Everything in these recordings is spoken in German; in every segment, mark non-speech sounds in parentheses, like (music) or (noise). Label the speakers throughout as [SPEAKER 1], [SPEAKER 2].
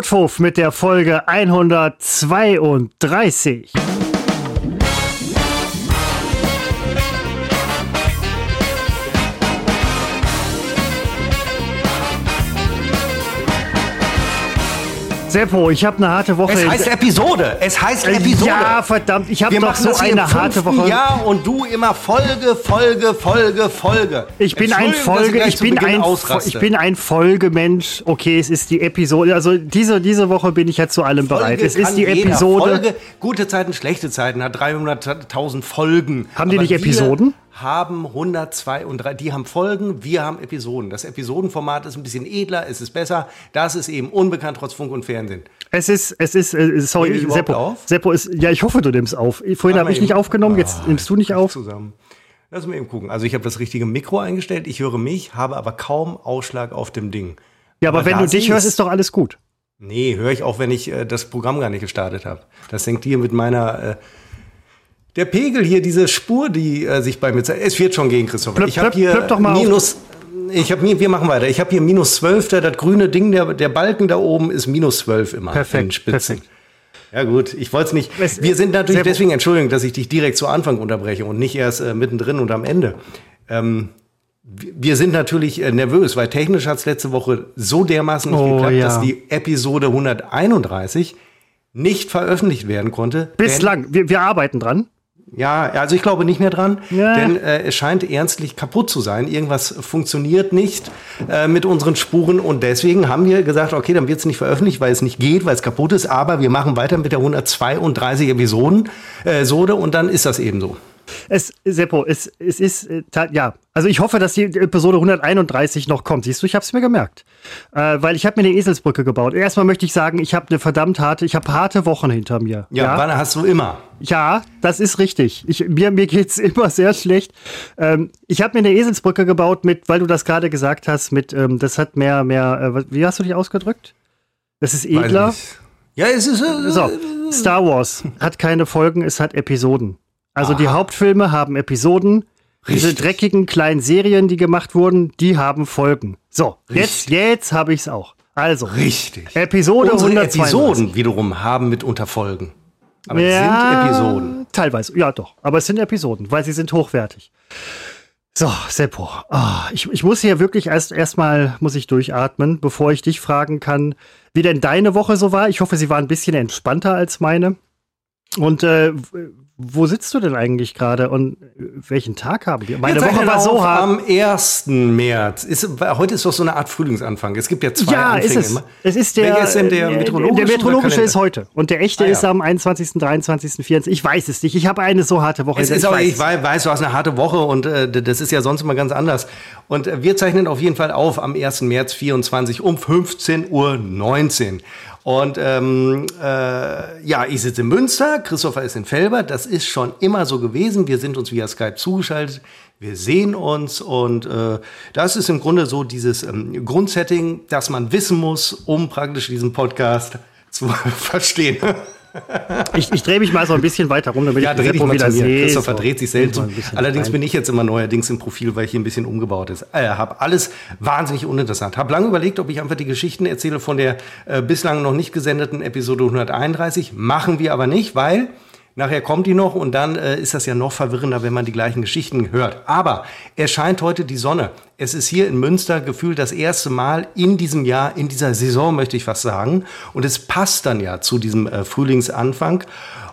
[SPEAKER 1] Couchhof mit der Folge 132. Seppo, ich habe eine harte Woche.
[SPEAKER 2] Es heißt Episode. Es heißt Episode.
[SPEAKER 1] Ja, verdammt, ich habe doch so eine harte Woche.
[SPEAKER 2] Jahr und du immer Folge, Folge, Folge, Folge.
[SPEAKER 1] Ich bin ein Folge, ich
[SPEAKER 2] zu
[SPEAKER 1] bin ein,
[SPEAKER 2] ausraste.
[SPEAKER 1] ich bin ein Folgemensch. Okay, es ist die Episode. Also diese, diese Woche bin ich ja zu allem bereit.
[SPEAKER 2] Folge
[SPEAKER 1] Es ist die
[SPEAKER 2] jeder.
[SPEAKER 1] Episode.
[SPEAKER 2] Folge, gute Zeiten, schlechte Zeiten, hat 300.000 Folgen.
[SPEAKER 1] Haben die
[SPEAKER 2] Aber
[SPEAKER 1] nicht
[SPEAKER 2] wir
[SPEAKER 1] Episoden?
[SPEAKER 2] Haben 102 und drei- die haben Folgen, wir haben Episoden. Das Episodenformat ist ein bisschen edler, es ist besser. Das ist eben unbekannt trotz Funk und Fernsehen.
[SPEAKER 1] Es ist, es ist, äh, sorry,
[SPEAKER 2] Nehme ich
[SPEAKER 1] Seppo.
[SPEAKER 2] auf?
[SPEAKER 1] Seppo ist, ja, ich hoffe, du nimmst auf. Vorhin habe ich nicht
[SPEAKER 2] eben.
[SPEAKER 1] aufgenommen, jetzt nimmst du nicht auf.
[SPEAKER 2] Zusammen. Lass mal eben gucken. Also ich habe das richtige Mikro eingestellt, ich höre mich, habe aber kaum Ausschlag auf dem Ding.
[SPEAKER 1] Ja, aber,
[SPEAKER 2] Aber
[SPEAKER 1] wenn du dich
[SPEAKER 2] ist-
[SPEAKER 1] hörst, ist doch alles gut.
[SPEAKER 2] Nee, höre ich auch, wenn ich äh, das Programm gar nicht gestartet habe. Das hängt hier mit meiner. Äh, der Pegel hier, diese Spur, die äh, sich bei mir zeigt. Es wird schon gegen Christopher.
[SPEAKER 1] Plöpp,
[SPEAKER 2] ich habe hier
[SPEAKER 1] plöpp doch mal auf.
[SPEAKER 2] minus. Ich habe wir machen weiter. Ich habe hier minus 12, da das grüne Ding, der, der Balken da oben ist minus 12 immer.
[SPEAKER 1] Perfekt,
[SPEAKER 2] in Spitzen.
[SPEAKER 1] perfekt.
[SPEAKER 2] Ja gut, ich wollte es nicht. Wir sind natürlich deswegen Entschuldigung, dass ich dich direkt zu Anfang unterbreche und nicht erst äh, mittendrin und am Ende. Ähm, wir wir sind natürlich äh, nervös, weil technisch hat es letzte Woche so dermaßen nicht
[SPEAKER 1] Oh,
[SPEAKER 2] geklappt,
[SPEAKER 1] ja.
[SPEAKER 2] dass die Episode 131 nicht veröffentlicht werden konnte.
[SPEAKER 1] Bislang, wir, wir arbeiten dran.
[SPEAKER 2] Ja, also ich glaube nicht mehr dran,
[SPEAKER 1] Ja.
[SPEAKER 2] denn äh, es scheint ernstlich kaputt zu sein. Irgendwas funktioniert nicht äh, mit unseren Spuren und deswegen haben wir gesagt, okay, dann wird es nicht veröffentlicht, weil es nicht geht, weil es kaputt ist, aber wir machen weiter mit der 132 Episoden äh, Sode und dann ist das eben so.
[SPEAKER 1] Es, Seppo, es, es ist, äh, ja, also ich hoffe, dass die Episode 131 noch kommt. Siehst du, ich habe es mir gemerkt. Äh, weil ich habe mir eine Eselsbrücke gebaut. Erstmal möchte ich sagen, ich habe eine verdammt harte, ich habe harte Wochen hinter mir.
[SPEAKER 2] Ja, wann hast du immer?
[SPEAKER 1] Ja, das ist richtig. Ich, mir, mir geht's (laughs) immer sehr schlecht. Ähm, ich habe mir eine Eselsbrücke gebaut mit, weil du das gerade gesagt hast, mit, ähm, das hat mehr, mehr, äh, wie hast du dich ausgedrückt? Das ist edler.
[SPEAKER 2] Ja, es ist äh,
[SPEAKER 1] So, Star Wars hat keine Folgen, es hat Episoden. Also die Hauptfilme haben Episoden. Diese
[SPEAKER 2] Richtig.
[SPEAKER 1] dreckigen kleinen Serien, die gemacht wurden, die haben Folgen. So, jetzt, jetzt habe ich's auch. Also,
[SPEAKER 2] richtig.
[SPEAKER 1] Episode
[SPEAKER 2] Unsere
[SPEAKER 1] 132.
[SPEAKER 2] Episoden wiederum haben mitunter Folgen. Aber es
[SPEAKER 1] Ja,
[SPEAKER 2] sind Episoden.
[SPEAKER 1] Teilweise, ja doch. Aber es sind Episoden, weil sie sind hochwertig. So, Seppo, ah, ich, ich muss hier wirklich erst erstmal muss ich durchatmen, bevor ich dich fragen kann, wie denn deine Woche so war. Ich hoffe, sie war ein bisschen entspannter als meine. Und äh, wo sitzt du denn eigentlich gerade und äh, welchen Tag haben wir? Meine
[SPEAKER 2] Wir
[SPEAKER 1] Woche
[SPEAKER 2] zeichnen
[SPEAKER 1] war so hart.
[SPEAKER 2] Am 1. März. Ist, heute ist doch so eine Art Frühlingsanfang. Es gibt ja zwei
[SPEAKER 1] Ja, ist
[SPEAKER 2] Anfänge
[SPEAKER 1] es.
[SPEAKER 2] immer.
[SPEAKER 1] Es ist der,
[SPEAKER 2] Welcher ist denn der
[SPEAKER 1] äh,
[SPEAKER 2] meteorologische
[SPEAKER 1] Der meteorologische ist heute. Und der echte
[SPEAKER 2] Ah, ja.
[SPEAKER 1] ist am 21., 23., 24. Ich weiß es nicht. Ich habe eine so harte Woche.
[SPEAKER 2] Es ist aber, ich weiß, weiß, du hast eine harte Woche und äh, das ist ja sonst immer ganz anders. Und äh, wir zeichnen auf jeden Fall auf am 1. März 24 um 15.19 Uhr. Und ähm, äh, ja, ich sitze in Münster, Christopher ist in Felbert. Das ist schon immer so gewesen. Wir sind uns via Skype zugeschaltet. Wir sehen uns und äh, das ist im Grunde so dieses ähm, Grundsetting, das man wissen muss, um praktisch diesen Podcast (laughs) zu verstehen.
[SPEAKER 1] Ich, ich drehe mich mal so ein bisschen weiter rum, damit
[SPEAKER 2] Ja,
[SPEAKER 1] ich
[SPEAKER 2] dreh dich mal
[SPEAKER 1] wieder sehe.
[SPEAKER 2] Christopher
[SPEAKER 1] So.
[SPEAKER 2] dreht sich selten Allerdings
[SPEAKER 1] rein.
[SPEAKER 2] bin ich jetzt immer neuerdings im Profil, weil hier ein bisschen umgebaut ist. Äh, habe alles wahnsinnig uninteressant. Habe lange überlegt, ob ich einfach die Geschichten erzähle von der äh, bislang noch nicht gesendeten Episode 131. Machen wir aber nicht, weil nachher kommt die noch und dann äh, ist das ja noch verwirrender, wenn man die gleichen Geschichten hört. Aber es scheint heute die Sonne. Es ist hier in Münster gefühlt das erste Mal in diesem Jahr, in dieser Saison möchte ich fast sagen. Und es passt dann ja zu diesem äh, Frühlingsanfang.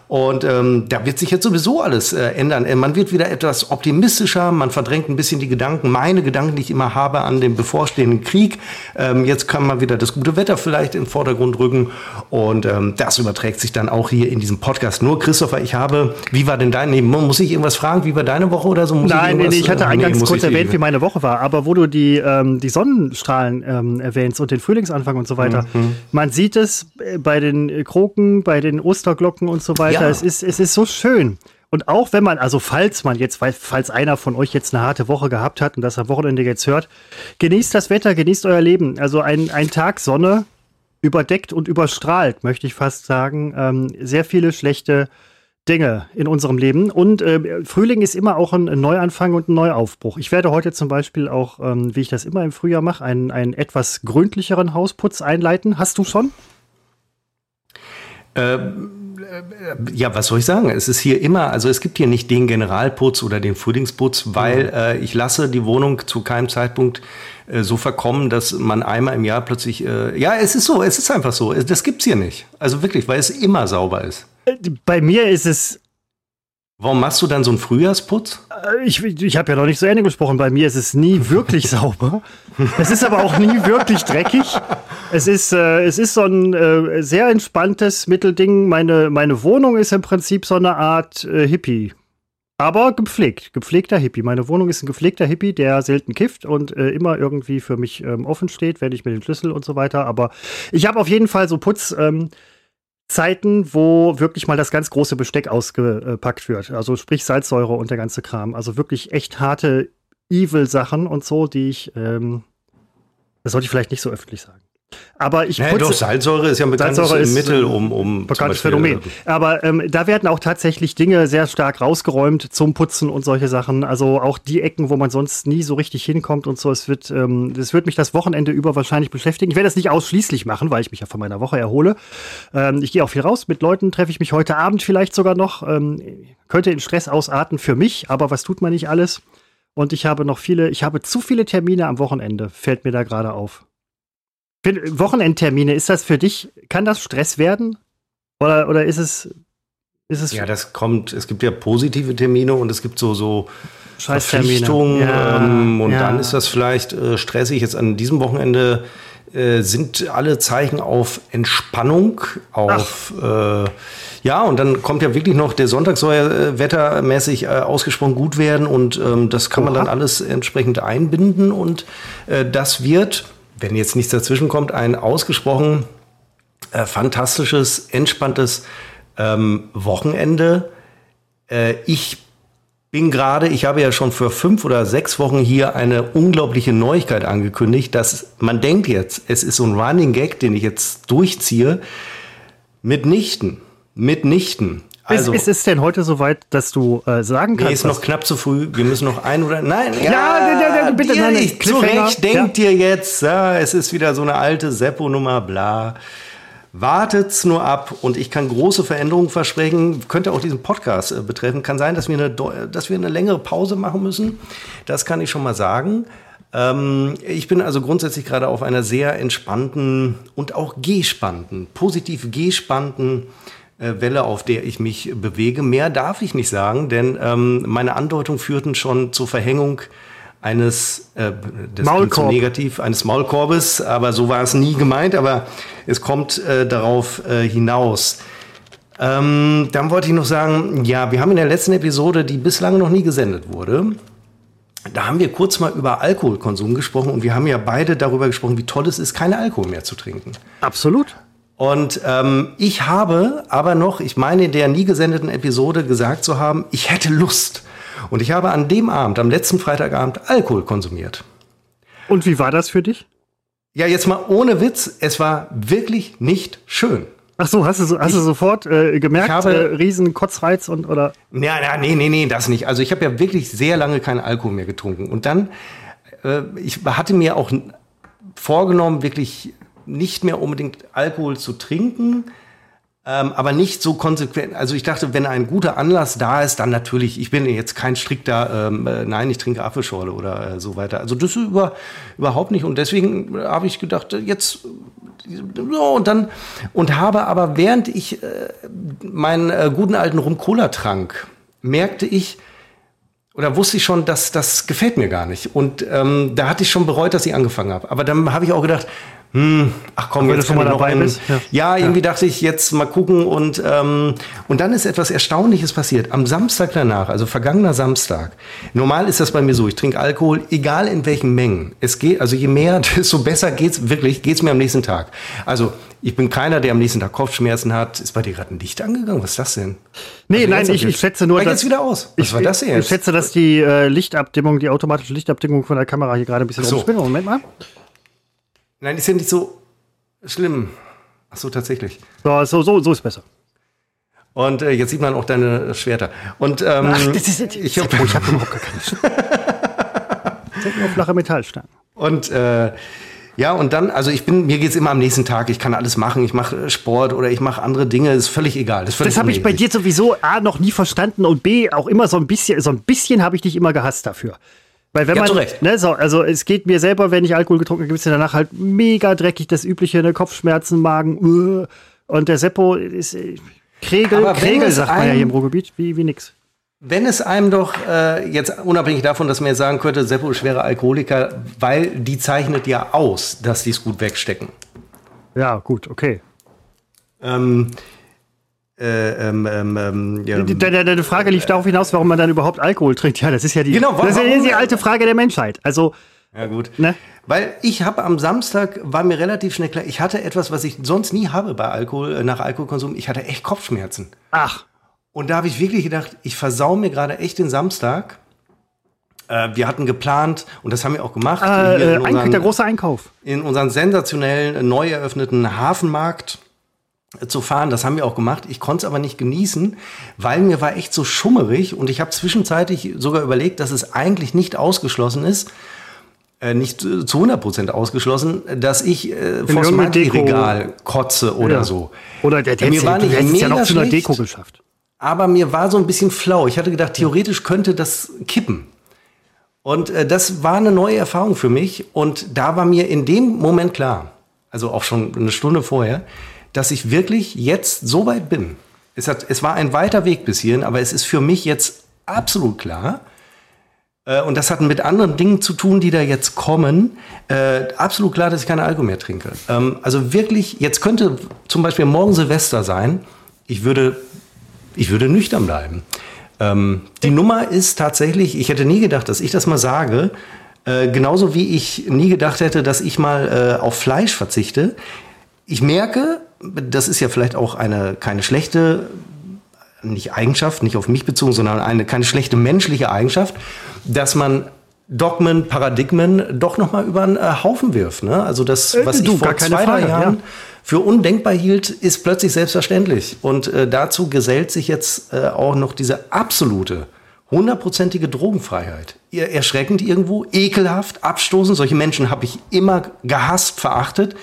[SPEAKER 2] Und ähm, da wird sich jetzt sowieso alles äh, ändern. Äh, Man wird wieder etwas optimistischer, man verdrängt ein bisschen die Gedanken, meine Gedanken, die ich immer habe an den bevorstehenden Krieg. Ähm, jetzt kann man wieder das gute Wetter vielleicht in den Vordergrund rücken. Und ähm, das überträgt sich dann auch hier in diesem Podcast. Nur, Christopher, ich habe, wie war denn dein, nee, muss ich irgendwas fragen, wie war deine Woche oder so? Muss
[SPEAKER 1] Nein, nee,
[SPEAKER 2] irgendwas,
[SPEAKER 1] nee, ich hatte
[SPEAKER 2] äh,
[SPEAKER 1] eingangs
[SPEAKER 2] muss
[SPEAKER 1] kurz
[SPEAKER 2] ich
[SPEAKER 1] erwähnt, wie meine Woche war. Aber wo du die, ähm, die Sonnenstrahlen ähm, erwähnst und den Frühlingsanfang und so weiter,
[SPEAKER 2] Mhm.
[SPEAKER 1] man sieht es äh, bei den Kroken, bei den Osterglocken und so weiter.
[SPEAKER 2] Ja.
[SPEAKER 1] Es, ist, es ist so schön. Und auch wenn man, also falls man jetzt, falls einer von euch jetzt eine harte Woche gehabt hat und das am Wochenende jetzt hört, genießt das Wetter, genießt euer Leben. Also ein, ein Tag Sonne überdeckt und überstrahlt, möchte ich fast sagen, ähm, sehr viele schlechte Dinge in unserem Leben. Und äh, Frühling ist immer auch ein Neuanfang und ein Neuaufbruch. Ich werde heute zum Beispiel auch, ähm, wie ich das immer im Frühjahr mache, einen, einen etwas gründlicheren Hausputz einleiten. Hast du schon?
[SPEAKER 2] Äh, ja, was soll ich sagen? Es ist hier immer, also es gibt hier nicht den Generalputz oder den Frühlingsputz, weil mhm. äh, ich lasse die Wohnung zu keinem Zeitpunkt äh, so verkommen, dass man einmal im Jahr plötzlich, äh, ja, es ist so, es ist einfach so. Das gibt's hier nicht. Also wirklich, weil es immer sauber ist.
[SPEAKER 1] Bei mir ist es
[SPEAKER 2] Warum machst du dann so einen Frühjahrsputz?
[SPEAKER 1] Äh, ich, ich habe ja noch nicht zu Ende gesprochen. Bei mir ist es nie wirklich (laughs) sauber. Es ist aber auch nie wirklich dreckig. Es ist, äh, es ist so ein äh, sehr entspanntes Mittelding. Meine, meine Wohnung ist im Prinzip so eine Art äh, Hippie. Aber gepflegt, gepflegter Hippie. Meine Wohnung ist ein gepflegter Hippie, der selten kifft und äh, immer irgendwie für mich ähm, offen steht, wenn ich mit dem Schlüssel und so weiter. Aber ich habe auf jeden Fall so Putz. Ähm, Zeiten, wo wirklich mal das ganz große Besteck ausgepackt wird. Also sprich Salzsäure und der ganze Kram. Also wirklich echt harte Evil-Sachen und so, die ich, ähm, das sollte ich vielleicht nicht so öffentlich sagen. Aber ich
[SPEAKER 2] naja, doch, Salzsäure ist ja ein bekanntes ist, Mittel, um, um
[SPEAKER 1] bekanntes Phänomen. Äh, Aber ähm, da werden auch tatsächlich Dinge sehr stark rausgeräumt zum Putzen und solche Sachen. Also auch die Ecken, wo man sonst nie so richtig hinkommt und so. Es wird, ähm, das wird mich das Wochenende über wahrscheinlich beschäftigen. Ich werde das nicht ausschließlich machen, weil ich mich ja von meiner Woche erhole. Ähm, ich gehe auch viel raus. Mit Leuten treffe ich mich heute Abend vielleicht sogar noch. Ähm, könnte in Stress ausarten für mich, aber was tut man nicht alles? Und ich habe noch viele, ich habe zu viele Termine am Wochenende, fällt mir da gerade auf. Wochenendtermine, ist das für dich, kann das Stress werden? Oder, oder ist es, ist es.
[SPEAKER 2] Ja, das kommt, es gibt ja positive Termine und es gibt so, so Verpflichtungen ja, ähm, und ja. dann ist das vielleicht äh, stressig. Jetzt an diesem Wochenende äh, sind alle Zeichen auf Entspannung, auf äh, ja, und dann kommt ja wirklich noch der Sonntag soll ja wettermäßig äh, ausgesprochen gut werden und ähm, das kann Oha. man dann alles entsprechend einbinden und äh, das wird wenn jetzt nichts dazwischen kommt, ein ausgesprochen äh, fantastisches, entspanntes ähm, Wochenende. Äh, ich bin gerade, ich habe ja schon für fünf oder sechs Wochen hier eine unglaubliche Neuigkeit angekündigt, dass man denkt jetzt, es ist so ein Running Gag, den ich jetzt durchziehe. Mitnichten, mitnichten.
[SPEAKER 1] Also, ist, ist es denn heute soweit, dass du äh, sagen kannst?
[SPEAKER 2] Nee, ist noch knapp zu früh. Wir müssen noch ein oder nein. Ja,
[SPEAKER 1] ja, ja, ja bitte
[SPEAKER 2] nein, nein. Zurecht denkt ja. ihr jetzt, ja, es ist wieder so eine alte Seppo-Nummer, bla. Wartet's nur ab und ich kann große Veränderungen versprechen. Könnte auch diesen Podcast äh, betreffen. Kann sein, dass wir, eine, dass wir eine längere Pause machen müssen. Das kann ich schon mal sagen. Ähm, ich bin also grundsätzlich gerade auf einer sehr entspannten und auch gespannten, positiv gespannten äh, Welle, auf der ich mich bewege. Mehr darf ich nicht sagen, denn ähm, meine Andeutungen führten schon zur Verhängung eines äh, das Maulkorb. negativ eines Maulkorbes, aber so war es nie gemeint, aber es kommt äh, darauf äh, hinaus. Ähm, dann wollte ich noch sagen, ja, wir haben in der letzten Episode, die bislang noch nie gesendet wurde, da haben wir kurz mal über Alkoholkonsum gesprochen und wir haben ja beide darüber gesprochen, wie toll es ist, keinen Alkohol mehr zu trinken.
[SPEAKER 1] Absolut.
[SPEAKER 2] Und ähm, ich habe aber noch, ich meine in der nie gesendeten Episode gesagt zu haben, ich hätte Lust. Und ich habe an dem Abend, am letzten Freitagabend, Alkohol konsumiert.
[SPEAKER 1] Und wie war das für dich?
[SPEAKER 2] Ja, jetzt mal ohne Witz, es war wirklich nicht schön.
[SPEAKER 1] Ach so, hast du, hast ich, du sofort äh, gemerkt, habe, äh, riesen Kotzreiz und oder?
[SPEAKER 2] Ja, ja, nee, nee, nee, das nicht. Also ich habe ja wirklich sehr lange keinen Alkohol mehr getrunken. Und dann, äh, ich hatte mir auch vorgenommen, wirklich nicht mehr unbedingt Alkohol zu trinken, ähm, aber nicht so konsequent. Also ich dachte, wenn ein guter Anlass da ist, dann natürlich. Ich bin jetzt kein strikter, ähm, äh, nein, ich trinke Apfelschorle oder äh, so weiter. Also das über, überhaupt nicht. Und deswegen habe ich gedacht, jetzt so und dann und habe aber während ich äh, meinen äh, guten alten Rum Cola trank, merkte ich, oder wusste ich schon, dass das gefällt mir gar nicht. Und ähm, da hatte ich schon bereut, dass ich angefangen habe. Aber dann habe ich auch gedacht, hm, ach komm, jetzt kann ich noch einen, ja. ja. irgendwie ja. dachte ich jetzt mal gucken und ähm, und dann ist etwas Erstaunliches passiert. Am Samstag danach, also vergangener Samstag. Normal ist das bei mir so, ich trinke Alkohol, egal in welchen Mengen. Es geht, also je mehr, (laughs) desto besser geht's wirklich, geht's mir am nächsten Tag. Also ich bin keiner, der am nächsten Tag Kopfschmerzen hat. Ist bei dir gerade ein Licht angegangen? Was ist das denn?
[SPEAKER 1] Nee, also nein, ich, ich schätze nur,
[SPEAKER 2] dass... wieder aus.
[SPEAKER 1] Was ich, war das denn Ich schätze, dass die äh, Lichtabdimmung, die automatische Lichtabdimmung von der Kamera hier gerade ein bisschen
[SPEAKER 2] so. Moment mal. Nein, ist ja nicht so schlimm. Ach so, tatsächlich.
[SPEAKER 1] So, so, so, so ist besser.
[SPEAKER 2] Und äh, jetzt sieht man auch deine Schwerter. Und ähm, Ach, das ist, ich habe hab überhaupt gar keine Schwerter. (laughs)
[SPEAKER 1] nur flache Metallstangen.
[SPEAKER 2] Und äh, Ja, und dann, also ich bin, mir geht's immer am nächsten Tag, ich kann alles machen, ich mache Sport oder ich mache andere Dinge, ist völlig egal.
[SPEAKER 1] Das, das habe ich bei dir sowieso A noch nie verstanden und B auch immer so ein bisschen, so ein bisschen habe ich dich immer gehasst dafür. Weil wenn ja, man, ne, so, also es geht mir selber, wenn ich Alkohol getrunken habe, gibt es ja danach halt mega dreckig, das übliche, ne, Kopfschmerzen, Magen, uh, und der Seppo ist äh, Kregel, Kregel sagt man ja hier im Ruhrgebiet, wie, wie nix.
[SPEAKER 2] Wenn es einem doch, äh, jetzt unabhängig davon, dass man jetzt sagen könnte, Seppo ist schwerer Alkoholiker, weil die zeichnet ja aus, dass die es gut wegstecken.
[SPEAKER 1] Ja, gut, okay.
[SPEAKER 2] Ähm, äh, ähm, ähm,
[SPEAKER 1] ähm ja, deine, deine Frage lief darauf hinaus, warum man dann überhaupt Alkohol trinkt. Ja, das ist ja die, genau, warum, das ist ja die alte Frage der Menschheit. Also,
[SPEAKER 2] ja gut. Ne? Weil ich habe am Samstag, war mir relativ schnell klar, ich hatte etwas, was ich sonst nie habe bei Alkohol, äh, nach Alkoholkonsum. Ich hatte echt Kopfschmerzen.
[SPEAKER 1] Ach.
[SPEAKER 2] Und da habe ich wirklich gedacht, ich versau mir gerade echt den Samstag. Äh, wir hatten geplant, und das haben wir auch gemacht.
[SPEAKER 1] Äh, äh unseren, der große Einkauf.
[SPEAKER 2] In unseren sensationellen, neu eröffneten Hafenmarkt äh, zu fahren. Das haben wir auch gemacht. Ich konnte es aber nicht genießen, weil mir war echt so schummerig und ich habe zwischenzeitlich sogar überlegt, dass es eigentlich nicht ausgeschlossen ist, äh, nicht zu 100% ausgeschlossen, dass ich äh, vor das Regal kotze oder ja. so.
[SPEAKER 1] Oder der, der
[SPEAKER 2] mir war nicht
[SPEAKER 1] ja noch zu einer Deko geschafft
[SPEAKER 2] aber mir war so ein bisschen flau. Ich hatte gedacht, theoretisch könnte das kippen. Und äh, das war eine neue Erfahrung für mich. Und da war mir in dem Moment klar, also auch schon eine Stunde vorher, dass ich wirklich jetzt so weit bin. Es, hat, es war ein weiter Weg bis hierhin, aber es ist für mich jetzt absolut klar. Äh, und das hat mit anderen Dingen zu tun, die da jetzt kommen. Äh, absolut klar, dass ich keine Alkohol mehr trinke. Ähm, also wirklich, jetzt könnte zum Beispiel morgen Silvester sein. Ich würde ich würde nüchtern bleiben. Ähm, die Nummer ist tatsächlich, ich hätte nie gedacht, dass ich das mal sage, äh, genauso wie ich nie gedacht hätte, dass ich mal äh, auf Fleisch verzichte. Ich merke, das ist ja vielleicht auch eine keine schlechte nicht Eigenschaft, nicht auf mich bezogen, sondern eine keine schlechte menschliche Eigenschaft, dass man Dogmen, Paradigmen doch noch mal über einen äh, Haufen wirft. Ne? Also das, äh, was du, ich vor zwei, drei Jahren ja für undenkbar hielt, ist plötzlich selbstverständlich. Und äh, dazu gesellt sich jetzt äh, auch noch diese absolute, hundertprozentige Drogenfreiheit. Erschreckend irgendwo, ekelhaft, abstoßend. Solche Menschen habe ich immer gehasst, verachtet.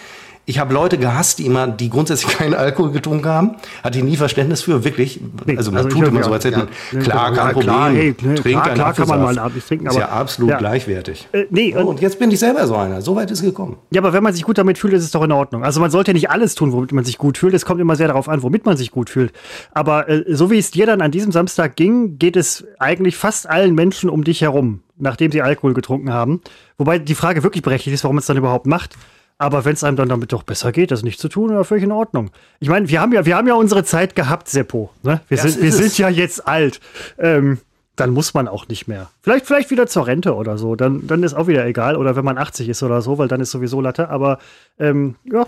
[SPEAKER 2] Ich habe Leute gehasst, die immer, die grundsätzlich (laughs) keinen Alkohol getrunken haben. Hatte ich nie Verständnis für, wirklich. Also man also tut immer so, als hätten, ja, klar, kein Problem. Klar, hey, ne, Trink klar, klar kann man mal abends trinken. Aber, ist ja absolut ja. gleichwertig. Äh, nee, und, und, jetzt bin ich selber so einer. So weit ist es gekommen.
[SPEAKER 1] Ja, aber wenn man sich gut damit fühlt, ist es doch in Ordnung. Also man sollte nicht alles tun, womit man sich gut fühlt. Es kommt immer sehr darauf an, womit man sich gut fühlt. Aber äh, so wie es dir dann an diesem Samstag ging, geht es eigentlich fast allen Menschen um dich herum, nachdem sie Alkohol getrunken haben. Wobei die Frage wirklich berechtigt ist, warum man es dann überhaupt macht. Aber wenn es einem dann damit doch besser geht, das nicht zu tun, dann völlig in Ordnung. Ich meine, wir haben ja, wir haben ja unsere Zeit gehabt, Seppo. Ne? Wir, sind, wir sind ja jetzt alt. Ähm, dann muss man auch nicht mehr. Vielleicht, vielleicht wieder zur Rente oder so. Dann, dann ist auch wieder egal. Oder wenn man 80 ist oder so, weil dann ist sowieso Latte. Aber ähm, ja,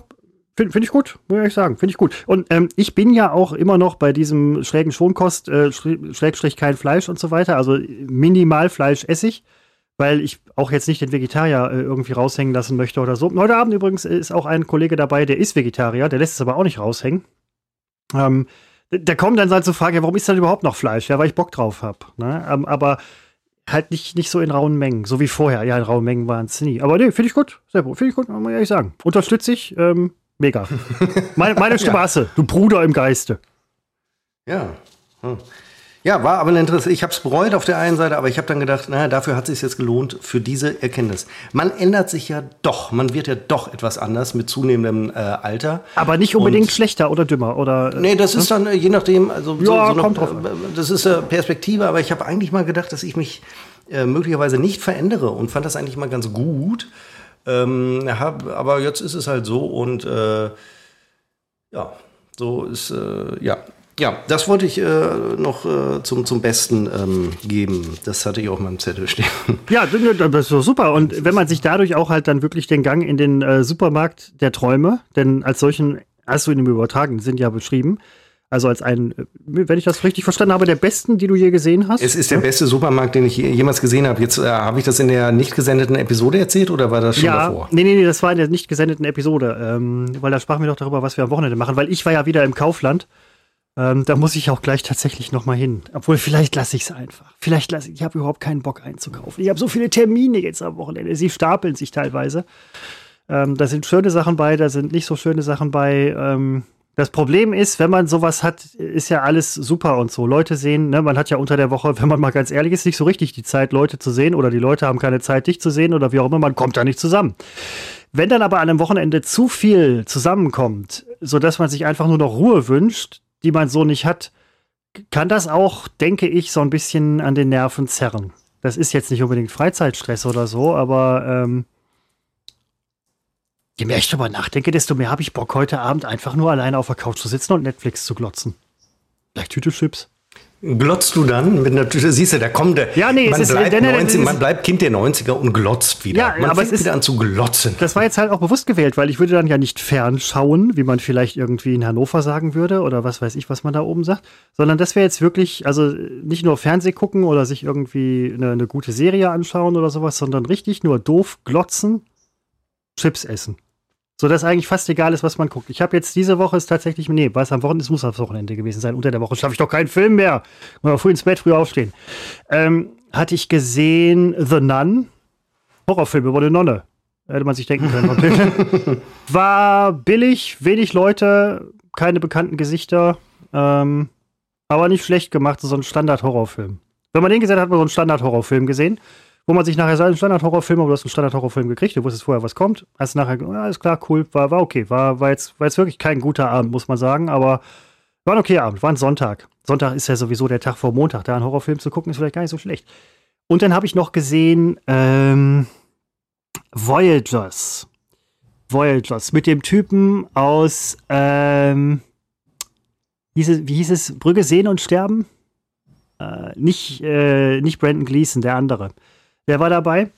[SPEAKER 1] Finde find ich gut, muss ich ehrlich sagen. Finde ich gut. Und ähm, ich bin ja auch immer noch bei diesem schrägen Schonkost, äh, Schrägstrich kein Fleisch und so weiter. Also minimal Fleisch esse ich weil ich auch jetzt nicht den Vegetarier äh, irgendwie raushängen lassen möchte oder so. Heute Abend übrigens ist auch ein Kollege dabei, der ist Vegetarier, der lässt es aber auch nicht raushängen. Ähm, der kommt dann halt zu fragen, ja, warum ist dann überhaupt noch Fleisch? Ja, weil ich Bock drauf habe. Ne? Ähm, aber halt nicht, nicht so in rauen Mengen, so wie vorher. Ja, in rauen Mengen waren es nie. Aber nee, finde ich gut. Sehr gut. Finde ich gut, muss ich ehrlich sagen. Unterstütze ich. Ähm, mega. (laughs) meine, meine Straße, ja. du Bruder im Geiste.
[SPEAKER 2] Ja. Hm. Ja, war aber ein Interesse. Ich habe es bereut auf der einen Seite, aber ich habe dann gedacht, naja, dafür hat es sich jetzt gelohnt für diese Erkenntnis. Man ändert sich ja doch, man wird ja doch etwas anders mit zunehmendem äh, Alter.
[SPEAKER 1] Aber nicht unbedingt Und, schlechter oder dümmer oder.
[SPEAKER 2] Äh, nee, das ist dann äh, je nachdem. Also
[SPEAKER 1] ja, so, so kommt drauf.
[SPEAKER 2] Äh, das ist äh, Perspektive, aber ich habe eigentlich mal gedacht, dass ich mich äh, möglicherweise nicht verändere und fand das eigentlich mal ganz gut. Ähm, hab, aber jetzt ist es halt so und äh, ja, so ist äh, ja ja, das wollte ich äh, noch äh, zum, zum Besten ähm, geben. Das hatte ich auf meinem Zettel stehen. (laughs)
[SPEAKER 1] Ja, das ist doch super. Und wenn man sich dadurch auch halt dann wirklich den Gang in den äh, Supermarkt der Träume, denn als solchen hast du ihn im Übertragen, sind ja beschrieben, also als einen, wenn ich das richtig verstanden habe, der besten, die du je gesehen hast?
[SPEAKER 2] Es ist der beste Supermarkt, den ich jemals gesehen habe. Jetzt äh, habe ich das in der nicht gesendeten Episode erzählt oder war das schon ja, davor?
[SPEAKER 1] Nee, nee, nee, das war in der nicht gesendeten Episode. Ähm, weil da sprachen wir doch darüber, was wir am Wochenende machen. Weil ich war ja wieder im Kaufland ähm, da muss ich auch gleich tatsächlich noch mal hin. Obwohl, vielleicht lasse ich es einfach. Vielleicht lasse ich, ich habe überhaupt keinen Bock einzukaufen. Ich habe so viele Termine jetzt am Wochenende. Sie stapeln sich teilweise. Ähm, da sind schöne Sachen bei, da sind nicht so schöne Sachen bei. Ähm, das Problem ist, wenn man sowas hat, ist ja alles super und so. Leute sehen, ne, man hat ja unter der Woche, (laughs) wenn man mal ganz ehrlich ist, nicht so richtig die Zeit, Leute zu sehen oder die Leute haben keine Zeit, dich zu sehen oder wie auch immer, man kommt da nicht zusammen. Wenn dann aber an einem Wochenende zu viel zusammenkommt, sodass man sich einfach nur noch Ruhe wünscht, die man so nicht hat, kann das auch, denke ich, so ein bisschen an den Nerven zerren. Das ist jetzt nicht unbedingt Freizeitstress oder so, aber ähm, Je mehr ich darüber nachdenke, desto mehr habe ich Bock, heute Abend einfach nur alleine auf der Couch zu sitzen und Netflix zu glotzen. Vielleicht Tüte Chips.
[SPEAKER 2] Glotzt du dann mit einer Tüte? Siehst du, da kommt der.
[SPEAKER 1] Ja, nee,
[SPEAKER 2] man,
[SPEAKER 1] es ist,
[SPEAKER 2] bleibt
[SPEAKER 1] denn,
[SPEAKER 2] 90, man bleibt Kind der 90er und glotzt wieder.
[SPEAKER 1] Ja,
[SPEAKER 2] man
[SPEAKER 1] aber
[SPEAKER 2] fängt
[SPEAKER 1] es ist,
[SPEAKER 2] wieder an zu glotzen.
[SPEAKER 1] Das war jetzt halt auch bewusst gewählt, weil ich würde dann ja nicht fernschauen, wie man vielleicht irgendwie in Hannover sagen würde oder was weiß ich, was man da oben sagt, sondern das wäre jetzt wirklich, also nicht nur Fernseh gucken oder sich irgendwie eine, eine gute Serie anschauen oder sowas, sondern richtig nur doof glotzen, Chips essen. So dass eigentlich fast egal ist, was man guckt. Ich habe jetzt diese Woche ist tatsächlich, nee, was am Wochenende, es muss am Wochenende gewesen sein. Unter der Woche schaffe ich doch keinen Film mehr. Mal früh ins Bett, früh aufstehen. Ähm, hatte ich gesehen The Nun. Horrorfilm über eine Nonne. Hätte man sich denken können. (laughs) War billig, wenig Leute, keine bekannten Gesichter. Ähm, aber nicht schlecht gemacht, so ein Standard-Horrorfilm. Wenn man den gesehen hat, hat man so einen Standard-Horrorfilm gesehen wo man sich nachher sagt, ein Standard-Horrorfilm, aber du hast einen Standard-Horrorfilm gekriegt, du wusstest vorher, was kommt. Hast nachher, ja, alles klar, cool, war, war okay. War, war, jetzt, war jetzt wirklich kein guter Abend, muss man sagen, aber war ein okay Abend, war ein Sonntag. Sonntag ist ja sowieso der Tag vor Montag, da einen Horrorfilm zu gucken, ist vielleicht gar nicht so schlecht. Und dann habe ich noch gesehen, ähm, Voyagers. Voyagers mit dem Typen aus, ähm, hieß es, wie hieß es, Brügge sehen und sterben? Äh, nicht, äh, nicht Brandon Gleason, der andere. Der war dabei,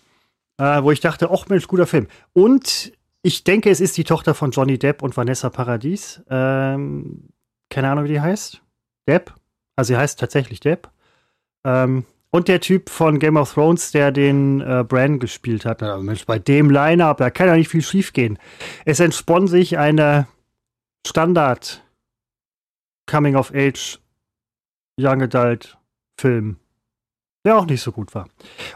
[SPEAKER 1] äh, wo ich dachte, ach Mensch, guter Film. Und ich denke, es ist die Tochter von Johnny Depp und Vanessa Paradis. Ähm, keine Ahnung, wie die heißt. Depp. Also sie heißt tatsächlich Depp. Ähm, und der Typ von Game of Thrones, der den äh, Bran gespielt hat. Na, Mensch, bei dem Line-Up, da kann ja nicht viel schief gehen. Es entspann sich eine Standard Coming of Age Young Adult Film der auch nicht so gut war.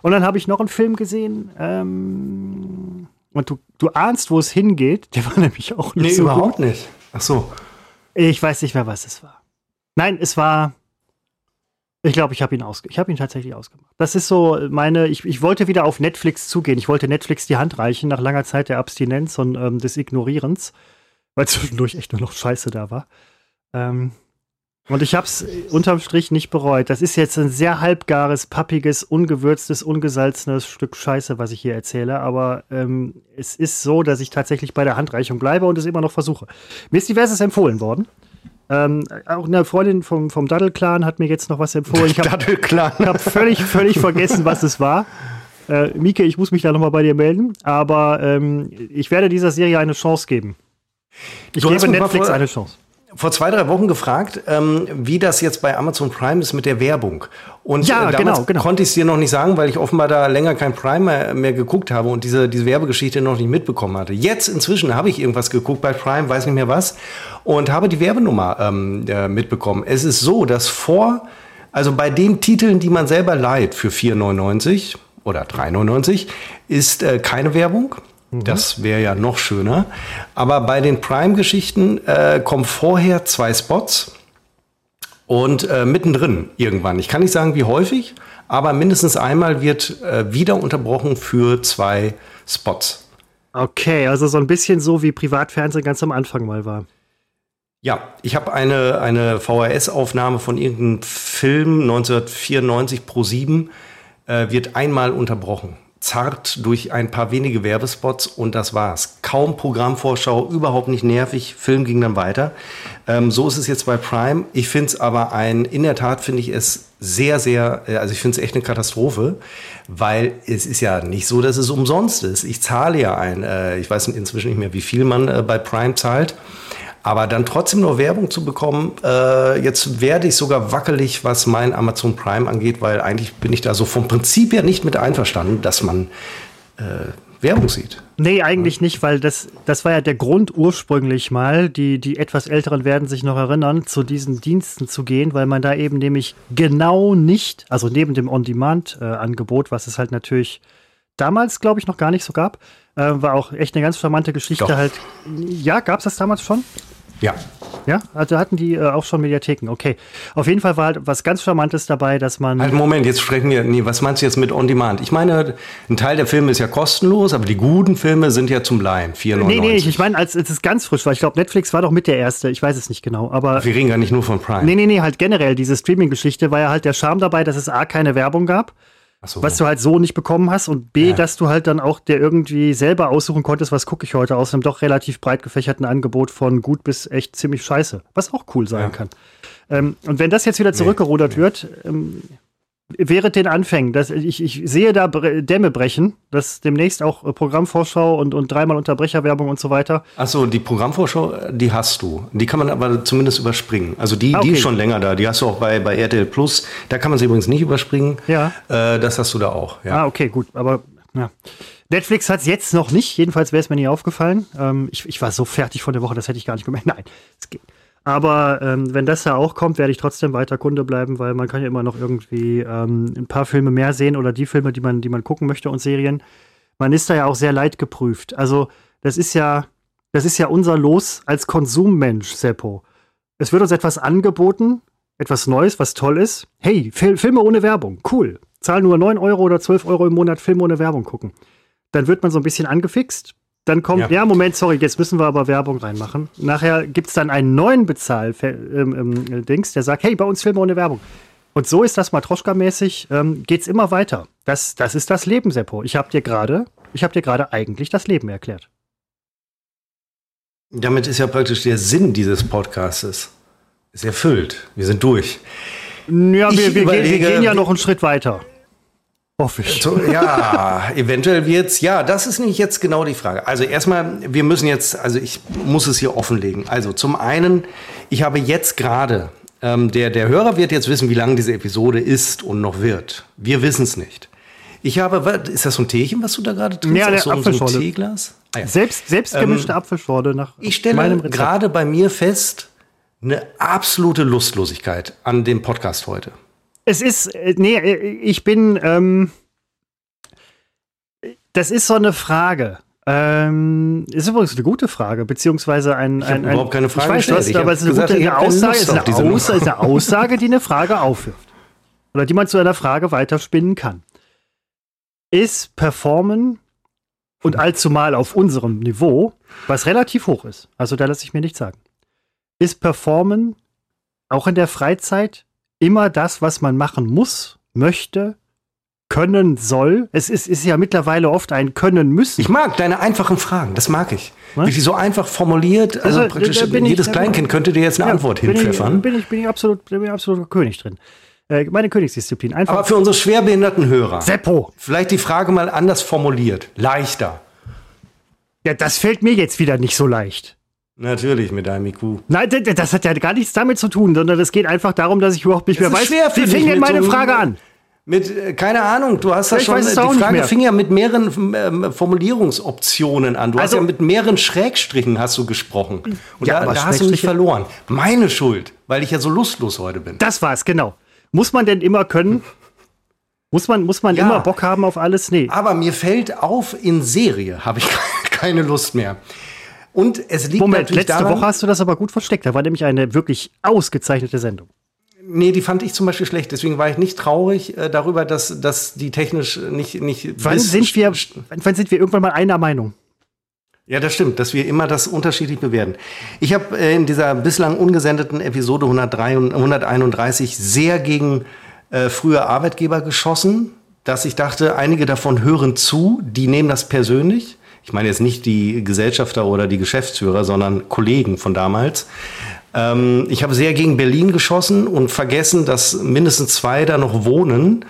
[SPEAKER 1] Und dann habe ich noch einen Film gesehen, ähm, und du, du ahnst, wo es hingeht. Der war (laughs) nämlich auch nicht nee, so
[SPEAKER 2] überhaupt
[SPEAKER 1] gut.
[SPEAKER 2] nicht. Ach so.
[SPEAKER 1] Ich weiß nicht mehr, was es war. Nein, es war. Ich glaube, ich habe ihn aus, ich habe ihn tatsächlich ausgemacht. Das ist so meine. Ich, ich wollte wieder auf Netflix zugehen. Ich wollte Netflix die Hand reichen nach langer Zeit der Abstinenz und ähm, des Ignorierens, weil zwischendurch echt nur noch Scheiße da war. Ähm, und ich habe es unterm Strich nicht bereut. Das ist jetzt ein sehr halbgares, pappiges, ungewürztes, ungesalzenes Stück Scheiße, was ich hier erzähle. Aber ähm, es ist so, dass ich tatsächlich bei der Handreichung bleibe und es immer noch versuche. Mir ist diverses empfohlen worden. Ähm, auch eine Freundin vom, vom Daddel-Clan hat mir jetzt noch was empfohlen. Ich (laughs) habe hab völlig, völlig vergessen, was es war. Äh, Mieke, ich muss mich da nochmal bei dir melden. Aber ähm, ich werde dieser Serie eine Chance geben. Ich du gebe Netflix eine Chance
[SPEAKER 2] vor zwei, drei Wochen gefragt, ähm, wie das jetzt bei Amazon Prime ist mit der Werbung. Und
[SPEAKER 1] ja,
[SPEAKER 2] äh,
[SPEAKER 1] genau, genau.
[SPEAKER 2] konnte ich es dir noch nicht sagen, weil ich offenbar da länger kein Prime mehr, mehr, geguckt habe und diese, diese Werbegeschichte noch nicht mitbekommen hatte. Jetzt inzwischen habe ich irgendwas geguckt bei Prime, weiß nicht mehr was, und habe die Werbenummer ähm, äh, mitbekommen. Es ist so, dass vor, also bei den Titeln, die man selber leiht für 4,99 oder 3,99, ist äh, keine Werbung. Mhm. Das wäre ja noch schöner. Aber bei den Prime-Geschichten äh, kommen vorher zwei Spots und äh, mittendrin irgendwann. Ich kann nicht sagen, wie häufig, aber mindestens einmal wird äh, wieder unterbrochen für zwei Spots.
[SPEAKER 1] Okay, also so ein bisschen so wie Privatfernsehen ganz am Anfang mal war.
[SPEAKER 2] Ja, ich habe eine, eine VHS-Aufnahme von irgendeinem Film 1994 pro 7, äh, wird einmal unterbrochen zart durch ein paar wenige Werbespots und das war's. Kaum Programmvorschau, überhaupt nicht nervig. Film ging dann weiter. Ähm, so ist es jetzt bei Prime. Ich finde es aber ein, in der Tat finde ich es sehr, sehr, äh, also ich finde es echt eine Katastrophe, weil es ist ja nicht so, dass es umsonst ist. Ich zahle ja ein, äh, ich weiß inzwischen nicht mehr, wie viel man äh, bei Prime zahlt. Aber dann trotzdem noch Werbung zu bekommen, äh, jetzt werde ich sogar wackelig, was mein Amazon Prime angeht, weil eigentlich bin ich da so vom Prinzip her nicht mit einverstanden, dass man äh, Werbung sieht.
[SPEAKER 1] Nee, eigentlich nicht, weil das, das war ja der Grund ursprünglich mal, die, die etwas Älteren werden sich noch erinnern, zu diesen Diensten zu gehen, weil man da eben nämlich genau nicht, also neben dem On-Demand-Angebot, was es halt natürlich damals, glaube ich, noch gar nicht so gab. Äh, war auch echt eine ganz charmante Geschichte
[SPEAKER 2] Doch.
[SPEAKER 1] halt. Ja, gab es das damals schon?
[SPEAKER 2] Ja.
[SPEAKER 1] Ja, also hatten die äh, auch schon Mediatheken. Okay. Auf jeden Fall war halt was ganz Charmantes dabei, dass man.
[SPEAKER 2] Halt, Moment, jetzt sprechen wir. Nee, was meinst du jetzt mit On Demand? Ich meine, ein Teil der Filme ist ja kostenlos, aber die guten Filme sind ja zum Leihen. 4,99.
[SPEAKER 1] nee, nee, ich meine, als, als es ganz frisch war. Ich glaube, Netflix war doch mit der erste. Ich weiß es nicht genau. Aber
[SPEAKER 2] Wir reden gar nicht nur von Prime.
[SPEAKER 1] nee, nee, nee, halt generell diese Streaming-Geschichte war ja halt der Charme dabei, dass es A, keine Werbung gab.
[SPEAKER 2] So.
[SPEAKER 1] was du halt so nicht bekommen hast und B,
[SPEAKER 2] Ja.
[SPEAKER 1] dass du halt dann auch dir irgendwie selber aussuchen konntest, was gucke ich heute aus einem doch relativ breit gefächerten Angebot von gut bis echt ziemlich scheiße, was auch cool sein
[SPEAKER 2] Ja.
[SPEAKER 1] kann. Ähm, und wenn das jetzt wieder zurückgerudert wird, ähm, wäre den Anfängen, dass ich, ich sehe da Bre Dämme brechen, dass demnächst auch äh, Programmvorschau und, und dreimal Unterbrecherwerbung und so weiter.
[SPEAKER 2] Ach so, die Programmvorschau, die hast du. Die kann man aber zumindest überspringen. Also die,
[SPEAKER 1] Ah,
[SPEAKER 2] die
[SPEAKER 1] okay.
[SPEAKER 2] ist schon länger da. Die hast du auch bei, bei RTL Plus. Da kann man sie übrigens nicht überspringen.
[SPEAKER 1] Ja.
[SPEAKER 2] Äh, das hast du da auch. Ja.
[SPEAKER 1] Ah, okay, gut, aber ja. Netflix hat es jetzt noch nicht, jedenfalls wäre es mir nie aufgefallen. Ähm, ich, ich war so fertig von der Woche, das hätte ich gar nicht gemerkt. Nein, es geht. Aber ähm, wenn das da auch kommt, werde ich trotzdem weiter Kunde bleiben, weil man kann ja immer noch irgendwie ähm, ein paar Filme mehr sehen oder die Filme, die man, die man gucken möchte und Serien. Man ist da ja auch sehr leidgeprüft. Also das ist ja, das ist ja unser Los als Konsummensch, Seppo. Es wird uns etwas angeboten, etwas Neues, was toll ist. Hey, Fil Filme ohne Werbung, cool. Zahl nur 9 Euro oder 12 Euro im Monat Filme ohne Werbung gucken. Dann wird man so ein bisschen angefixt. Dann kommt, ja,
[SPEAKER 2] Ja.
[SPEAKER 1] Moment, sorry, jetzt müssen wir aber Werbung reinmachen. Nachher gibt es dann einen neuen Bezahl-Dings, der sagt, hey, bei uns Filme ohne Werbung. Und so ist das Matroschka-mäßig, ähm, geht's immer weiter. Das, das ist das Leben, Seppo. Ich habe dir gerade, ich habe dir gerade eigentlich das Leben erklärt.
[SPEAKER 2] Damit ist ja praktisch der Sinn dieses Podcastes ist erfüllt. Wir sind durch.
[SPEAKER 1] Ja, wir, wir, gehen, wir gehen ja noch einen Schritt weiter. Hoffe ich.
[SPEAKER 2] So, ja, eventuell wird's. Ja, das ist nicht jetzt genau die Frage. Also erstmal, wir müssen jetzt, also ich muss es hier offenlegen. Also zum einen, ich habe jetzt gerade, ähm, der, der Hörer wird jetzt wissen, wie lang diese Episode ist und noch wird. Wir wissen es nicht. Ich habe, ist das so ein Teechen, was du da gerade trinkst?
[SPEAKER 1] Ja, der
[SPEAKER 2] so, so einem
[SPEAKER 1] Apfelschorle.
[SPEAKER 2] Teeglas? Ah, ja.
[SPEAKER 1] Selbst, selbst gemischte Apfelschorle nach
[SPEAKER 2] Ähm, Ich stelle gerade bei mir fest, eine absolute Lustlosigkeit an dem Podcast heute.
[SPEAKER 1] Es ist, äh, nee, äh, ich bin, ähm, das ist so eine Frage. Ähm, ist übrigens eine gute Frage, beziehungsweise ein.
[SPEAKER 2] Ich
[SPEAKER 1] ein, ein
[SPEAKER 2] überhaupt keine Frage
[SPEAKER 1] Ich weiß,
[SPEAKER 2] gestellt.
[SPEAKER 1] hast,
[SPEAKER 2] Ich
[SPEAKER 1] aber es ist eine
[SPEAKER 2] gesagt,
[SPEAKER 1] gute eine Aussage, ist eine. Aussage, ist eine Aussage, die eine Frage aufwirft. Oder die man zu einer Frage weiterspinnen kann. Ist Performen und allzumal auf unserem Niveau, was relativ hoch ist, also da lasse ich mir nichts sagen, ist Performen auch in der Freizeit immer das, was man machen muss, möchte, können soll. Es ist, ist ja mittlerweile oft ein Können müssen.
[SPEAKER 2] Ich mag deine einfachen Fragen, das mag ich.
[SPEAKER 1] Was?
[SPEAKER 2] Wie so einfach formuliert, also,
[SPEAKER 1] Also,
[SPEAKER 2] praktisch
[SPEAKER 1] bin ich-
[SPEAKER 2] jedes Kleinkind könnte dir jetzt eine
[SPEAKER 1] Ja,
[SPEAKER 2] Antwort
[SPEAKER 1] bin
[SPEAKER 2] hinpfeffern.
[SPEAKER 1] Ich, bin ich, bin ich absolut, bin ich absoluter König drin. Äh, meine Königsdisziplin. Einfach
[SPEAKER 2] Aber für unsere schwerbehinderten Hörer,
[SPEAKER 1] Seppo.
[SPEAKER 2] vielleicht die Frage mal anders formuliert, leichter.
[SPEAKER 1] Ja, das fällt mir jetzt wieder nicht so leicht.
[SPEAKER 2] Natürlich mit deinem IQ.
[SPEAKER 1] Nein, d- d- das hat ja gar nichts damit zu tun, sondern es geht einfach darum, dass ich überhaupt nicht
[SPEAKER 2] Es
[SPEAKER 1] mehr weiß,
[SPEAKER 2] schwer
[SPEAKER 1] wie fing denn meine Frage an?
[SPEAKER 2] Mit, äh, keine Ahnung, du hast das
[SPEAKER 1] Ich
[SPEAKER 2] schon,
[SPEAKER 1] weiß es
[SPEAKER 2] die
[SPEAKER 1] auch nicht
[SPEAKER 2] Frage fing ja mit mehreren ähm, Formulierungsoptionen an. Du
[SPEAKER 1] Also-
[SPEAKER 2] hast ja mit mehreren Schrägstrichen hast du gesprochen. Und
[SPEAKER 1] Ja,
[SPEAKER 2] da,
[SPEAKER 1] aber
[SPEAKER 2] da hast du mich verloren. Meine Schuld, weil ich ja so lustlos heute bin.
[SPEAKER 1] Das war's, genau. Muss man denn immer können? Muss man, muss man
[SPEAKER 2] Ja.
[SPEAKER 1] immer Bock haben auf alles? Nee.
[SPEAKER 2] Aber mir fällt auf, in Serie habe ich (laughs) keine Lust mehr. Und es liegt
[SPEAKER 1] Moment,
[SPEAKER 2] natürlich
[SPEAKER 1] letzte
[SPEAKER 2] daran,
[SPEAKER 1] Woche hast du das aber gut versteckt. Da war nämlich eine wirklich ausgezeichnete Sendung.
[SPEAKER 2] Nee, die fand ich zum Beispiel schlecht. Deswegen war ich nicht traurig äh, darüber, dass, dass die technisch nicht. nicht
[SPEAKER 1] Wann sind, wir, wann, wann sind wir irgendwann mal einer Meinung?
[SPEAKER 2] Ja, das stimmt, dass wir immer das unterschiedlich bewerten. Ich habe äh, in dieser bislang ungesendeten Episode 103 und 131 sehr gegen äh, frühe Arbeitgeber geschossen, dass ich dachte, einige davon hören zu, die nehmen das persönlich. Ich meine jetzt nicht die Gesellschafter oder die Geschäftsführer, sondern Kollegen von damals. Ähm, ich habe sehr gegen Berlin geschossen und vergessen, dass mindestens zwei da noch wohnen,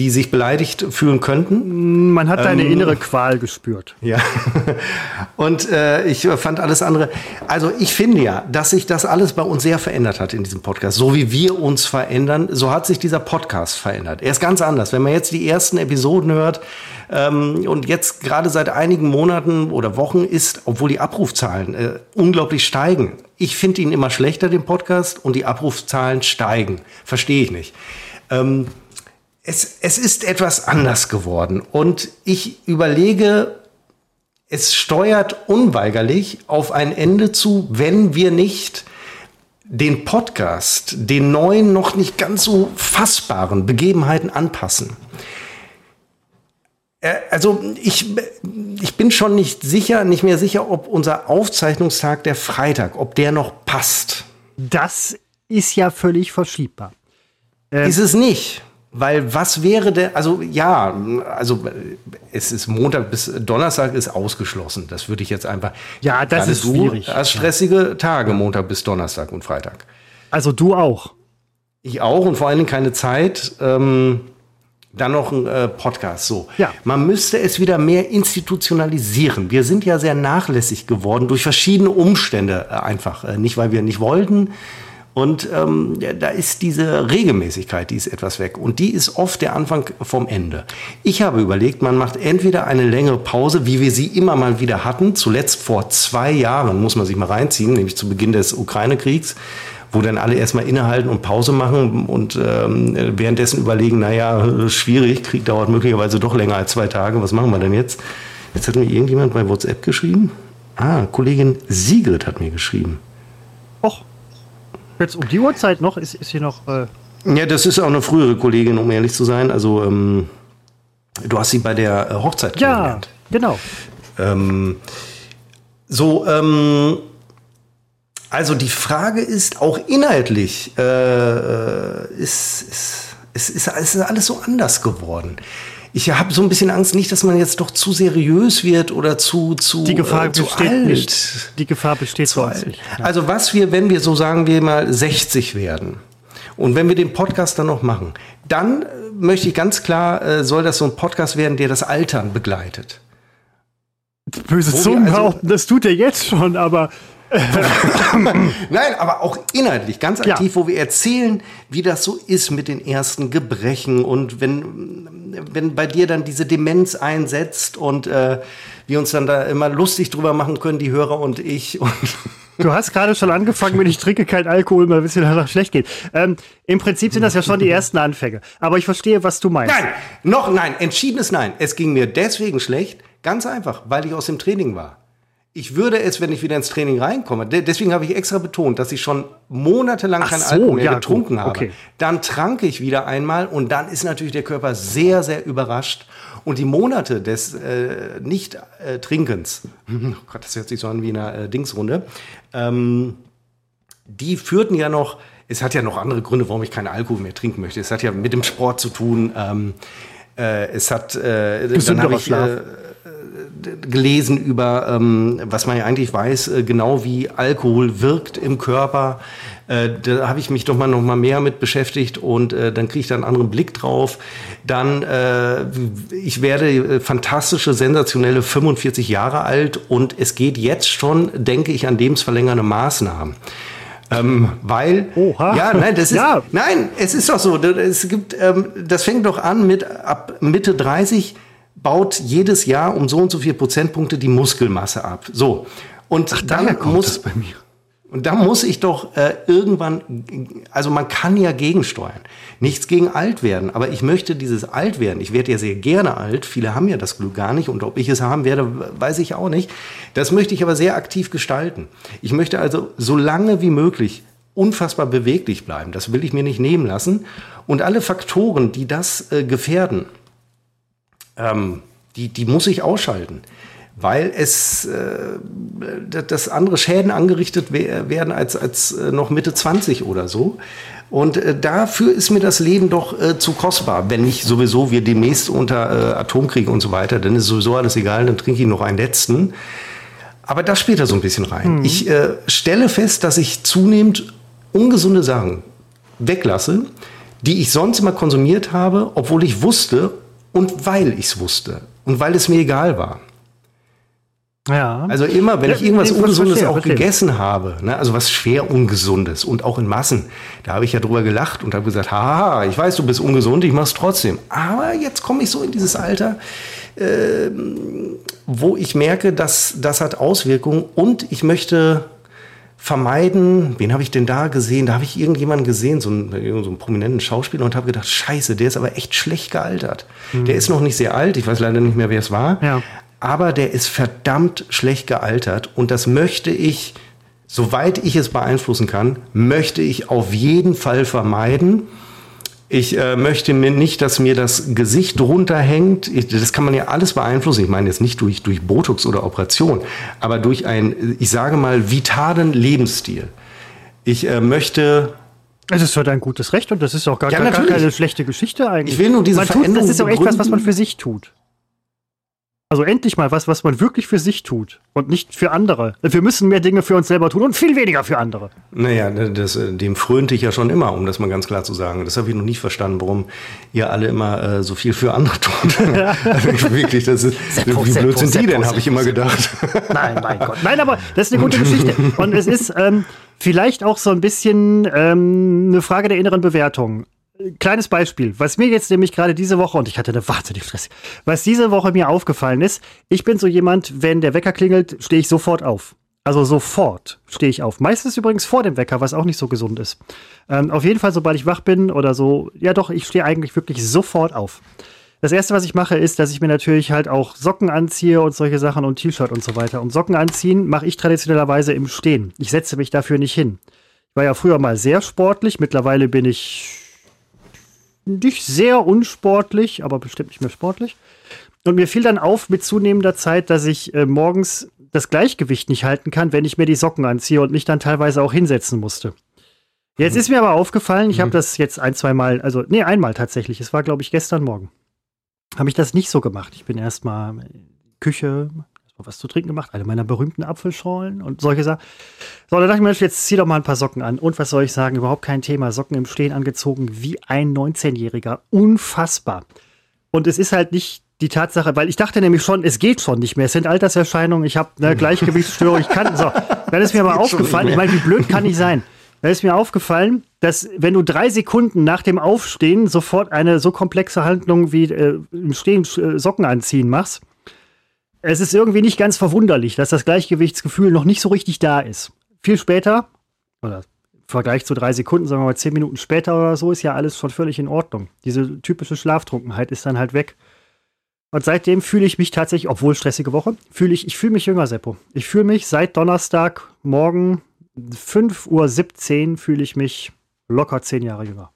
[SPEAKER 2] die sich beleidigt fühlen könnten.
[SPEAKER 1] Man hat
[SPEAKER 2] Ähm,
[SPEAKER 1] innere Qual gespürt.
[SPEAKER 2] Ja. Und äh, ich fand alles andere. Also ich finde ja, dass sich das alles bei uns sehr verändert hat in diesem Podcast. So wie wir uns verändern, so hat sich dieser Podcast verändert. Er ist ganz anders. Wenn man jetzt die ersten Episoden hört ähm, und jetzt gerade seit einigen Monaten oder Wochen ist, obwohl die Abrufzahlen äh, unglaublich steigen. Ich finde ihn immer schlechter, den Podcast, und die Abrufzahlen steigen. Verstehe ich nicht. Ähm, es, es ist etwas anders geworden. Und ich überlege, es steuert unweigerlich auf ein Ende zu, wenn wir nicht den Podcast den neuen, noch nicht ganz so fassbaren Begebenheiten anpassen. Äh, also ich, ich bin schon nicht sicher, nicht mehr sicher, ob unser Aufzeichnungstag der Freitag, ob der noch passt.
[SPEAKER 1] Das ist ja völlig verschiebbar.
[SPEAKER 2] Ähm, ist es nicht. Weil was wäre der, also ja, also es ist Montag bis Donnerstag ist ausgeschlossen. Das würde ich jetzt einfach.
[SPEAKER 1] Ja, das ist schwierig.
[SPEAKER 2] Als stressige Tage, Montag bis Donnerstag und Freitag.
[SPEAKER 1] Also du auch.
[SPEAKER 2] Ich auch und vor allen Dingen keine Zeit. Ähm, dann noch ein äh, Podcast. So,
[SPEAKER 1] ja.
[SPEAKER 2] man müsste es wieder mehr institutionalisieren. Wir sind ja sehr nachlässig geworden durch verschiedene Umstände äh, einfach. Äh, nicht, weil wir nicht wollten, und ähm, da ist diese Regelmäßigkeit, die ist etwas weg. Und die ist oft der Anfang vom Ende. Ich habe überlegt, man macht entweder eine längere Pause, wie wir sie immer mal wieder hatten. Zuletzt vor zwei Jahren, muss man sich mal reinziehen, nämlich zu Beginn des Ukraine-Kriegs wo dann alle erstmal innehalten und Pause machen und ähm, währenddessen überlegen, naja, schwierig, Krieg dauert möglicherweise doch länger als zwei Tage, was machen wir denn jetzt? Jetzt hat mir irgendjemand bei WhatsApp geschrieben. Ah, Kollegin Sigrid hat mir geschrieben.
[SPEAKER 1] Och, Jetzt um die Uhrzeit noch? Ist, ist hier noch. Äh
[SPEAKER 2] ja, das ist auch eine frühere Kollegin, um ehrlich zu sein. Also, ähm, du hast sie bei der äh, Hochzeit
[SPEAKER 1] kennengelernt. Ja, genau.
[SPEAKER 2] Ähm, so, ähm, also die Frage ist auch inhaltlich, äh, äh ist, ist, ist, ist, ist alles so anders geworden ich habe so ein bisschen Angst, nicht, dass man jetzt doch zu seriös wird oder zu zu
[SPEAKER 1] Die Gefahr äh, zu besteht alt. nicht. Die Gefahr besteht zu alt. Nicht.
[SPEAKER 2] Ja. Also was wir, wenn wir so sagen wir mal 60 werden und wenn wir den Podcast dann noch machen, dann äh, möchte ich ganz klar, äh, soll das so ein Podcast werden, der das Altern begleitet.
[SPEAKER 1] Böse Zungen also, behaupten, das tut er jetzt schon, aber (laughs)
[SPEAKER 2] Nein, aber auch inhaltlich, ganz aktiv, ja. wo wir erzählen, wie das so ist mit den ersten Gebrechen und wenn, wenn bei dir dann diese Demenz einsetzt und äh, wir uns dann da immer lustig drüber machen können, die Hörer und ich. (laughs) Und
[SPEAKER 1] Du hast gerade schon angefangen, wenn ich trinke kein Alkohol, mal ein bisschen danach schlecht geht. Ähm, Im Prinzip sind das ja schon die ersten Anfänge. Aber ich verstehe, was du meinst.
[SPEAKER 2] Nein, noch nein, entschiedenes Nein. Es ging mir deswegen schlecht, ganz einfach, weil ich aus dem Training war. Ich würde es, wenn ich wieder ins Training reinkomme, deswegen habe ich extra betont, dass ich schon monatelang kein so, Alkohol mehr ja, getrunken gut. habe. Okay. Dann trank ich wieder einmal und dann ist natürlich der Körper sehr, sehr überrascht. Und die Monate des äh, Nicht-Trinkens, äh, (laughs) oh Gott, das hört sich so an wie eine äh, Dingsrunde, ähm, die führten ja noch, es hat ja noch andere Gründe, warum ich keinen Alkohol mehr trinken möchte. Es hat ja mit dem Sport zu tun. Ähm, äh, es hat, äh, dann habe ich, äh, gelesen über, ähm, was man ja eigentlich weiß, äh, genau wie Alkohol wirkt im Körper. Äh, da habe ich mich doch mal noch mal mehr mit beschäftigt und äh, dann kriege ich da einen anderen Blick drauf. Dann, äh, ich werde äh, fantastische, sensationelle 45 Jahre alt und es geht jetzt schon, denke ich, an lebensverlängernde Maßnahmen. Ähm, weil,
[SPEAKER 1] Oha.
[SPEAKER 2] ja, nein, das ist, ja. nein, es ist doch so, es gibt, ähm, das fängt doch an mit ab Mitte 30 baut jedes Jahr um so und so viel Prozentpunkte die Muskelmasse ab. So. Und Ach, dann muss, bei mir. Und da muss ich doch äh, irgendwann, also man kann ja gegensteuern. Nichts gegen alt werden, aber ich möchte dieses alt werden. Ich werde ja sehr gerne alt. Viele haben ja das Glück gar nicht. Und ob ich es haben werde, weiß ich auch nicht. Das möchte ich aber sehr aktiv gestalten. Ich möchte also so lange wie möglich unfassbar beweglich bleiben. Das will ich mir nicht nehmen lassen. Und alle Faktoren, die das äh, gefährden, ähm, die, die muss ich ausschalten, weil es äh, dass andere Schäden angerichtet werden als, als äh, noch Mitte 20 oder so. Und äh, dafür ist mir das Leben doch äh, zu kostbar. Wenn nicht sowieso wir demnächst unter äh, Atomkrieg und so weiter, dann ist sowieso alles egal, dann trinke ich noch einen letzten. Aber das spielt da so ein bisschen rein. Mhm. Ich äh, stelle fest, dass ich zunehmend ungesunde Sachen weglasse, die ich sonst immer konsumiert habe, obwohl ich wusste, und weil ich es wusste und weil es mir egal war.
[SPEAKER 1] Ja.
[SPEAKER 2] Also immer, wenn ja, ich irgendwas Ungesundes verstehe, auch verstehe. gegessen habe, ne, also was schwer Ungesundes und auch in Massen, da habe ich ja drüber gelacht und habe gesagt, haha, ich weiß, du bist ungesund, ich mach's trotzdem. Aber jetzt komme ich so in dieses Alter, äh, wo ich merke, dass das hat Auswirkungen und ich möchte vermeiden, wen habe ich denn da gesehen? Da habe ich irgendjemanden gesehen, so einen, so einen prominenten Schauspieler und habe gedacht, scheiße, der ist aber echt schlecht gealtert. Mhm. Der ist noch nicht sehr alt, ich weiß leider nicht mehr, wer es war, ja. aber der ist verdammt schlecht gealtert und das möchte ich, soweit ich es beeinflussen kann, möchte ich auf jeden Fall vermeiden. Ich äh, möchte mir nicht, dass mir das Gesicht runterhängt. Ich, das kann man ja alles beeinflussen. Ich meine jetzt nicht durch, durch Botox oder Operation, aber durch einen, ich sage mal, vitalen Lebensstil. Ich äh, möchte
[SPEAKER 1] es ist für dein gutes Recht und das ist auch gar, ja, gar, gar keine schlechte Geschichte eigentlich.
[SPEAKER 2] Ich will nur diese man
[SPEAKER 1] Veränderung tut, Das ist auch echt was, was man für sich tut. Also endlich mal was, was man wirklich für sich tut und nicht für andere. Wir müssen mehr Dinge für uns selber tun und viel weniger für andere.
[SPEAKER 2] Naja, das, äh, dem frönte ich ja schon immer, um das mal ganz klar zu sagen. Das habe ich noch nicht verstanden, warum ihr alle immer äh, so viel für andere tut. (laughs) wirklich, das ist, Seppo, wie blöd sind die denn, habe ich immer gedacht. (laughs)
[SPEAKER 1] Nein, mein Gott. Nein, aber das ist eine gute Geschichte. Und es ist ähm, vielleicht auch so ein bisschen ähm, eine Frage der inneren Bewertung kleines Beispiel, was mir jetzt nämlich gerade diese Woche, und ich hatte eine wahnsinnig Stress, was diese Woche mir aufgefallen ist, ich bin so jemand, wenn der Wecker klingelt, stehe ich sofort auf. Also sofort stehe ich auf. Meistens übrigens vor dem Wecker, was auch nicht so gesund ist. Ähm, auf jeden Fall, sobald ich wach bin oder so, ja doch, ich stehe eigentlich wirklich sofort auf. Das erste, was ich mache, ist, dass ich mir natürlich halt auch Socken anziehe und solche Sachen und T-Shirt und so weiter. Und Socken anziehen mache ich traditionellerweise im Stehen. Ich setze mich dafür nicht hin. Ich war ja früher mal sehr sportlich, mittlerweile bin ich nicht sehr unsportlich, aber bestimmt nicht mehr sportlich. Und mir fiel dann auf mit zunehmender Zeit, dass ich äh, morgens das Gleichgewicht nicht halten kann, wenn ich mir die Socken anziehe und mich dann teilweise auch hinsetzen musste. Jetzt ist mir aber aufgefallen, ich mhm. habe das jetzt ein, zwei Mal, also nee, einmal tatsächlich. Es war, glaube ich, gestern Morgen. Habe ich das nicht so gemacht. Ich bin erstmal Küche, was zu trinken gemacht, eine meiner berühmten Apfelschorlen und solche Sachen. So, da dachte ich mir, jetzt zieh doch mal ein paar Socken an. Und was soll ich sagen? Überhaupt kein Thema. Socken im Stehen angezogen wie ein 19-Jähriger. Unfassbar. Und es ist halt nicht die Tatsache, weil ich dachte nämlich schon, es geht schon nicht mehr. Es sind Alterserscheinungen, ich habe eine Gleichgewichtsstörung, ich kann. So, dann ist mir (laughs) aber aufgefallen, ich meine, wie blöd kann ich sein? Dann ist mir aufgefallen, dass wenn du drei Sekunden nach dem Aufstehen sofort eine so komplexe Handlung wie äh, im Stehen äh, Socken anziehen machst, es ist irgendwie nicht ganz verwunderlich, dass das Gleichgewichtsgefühl noch nicht so richtig da ist. Viel später, oder im Vergleich zu drei Sekunden, sagen wir mal zehn Minuten später oder so, ist ja alles schon völlig in Ordnung. Diese typische Schlaftrunkenheit ist dann halt weg. Und seitdem fühle ich mich tatsächlich, obwohl stressige Woche, fühle ich, ich fühle mich jünger, Seppo. Ich fühle mich seit Donnerstag morgen 5.17 Uhr fühle ich mich locker zehn Jahre jünger.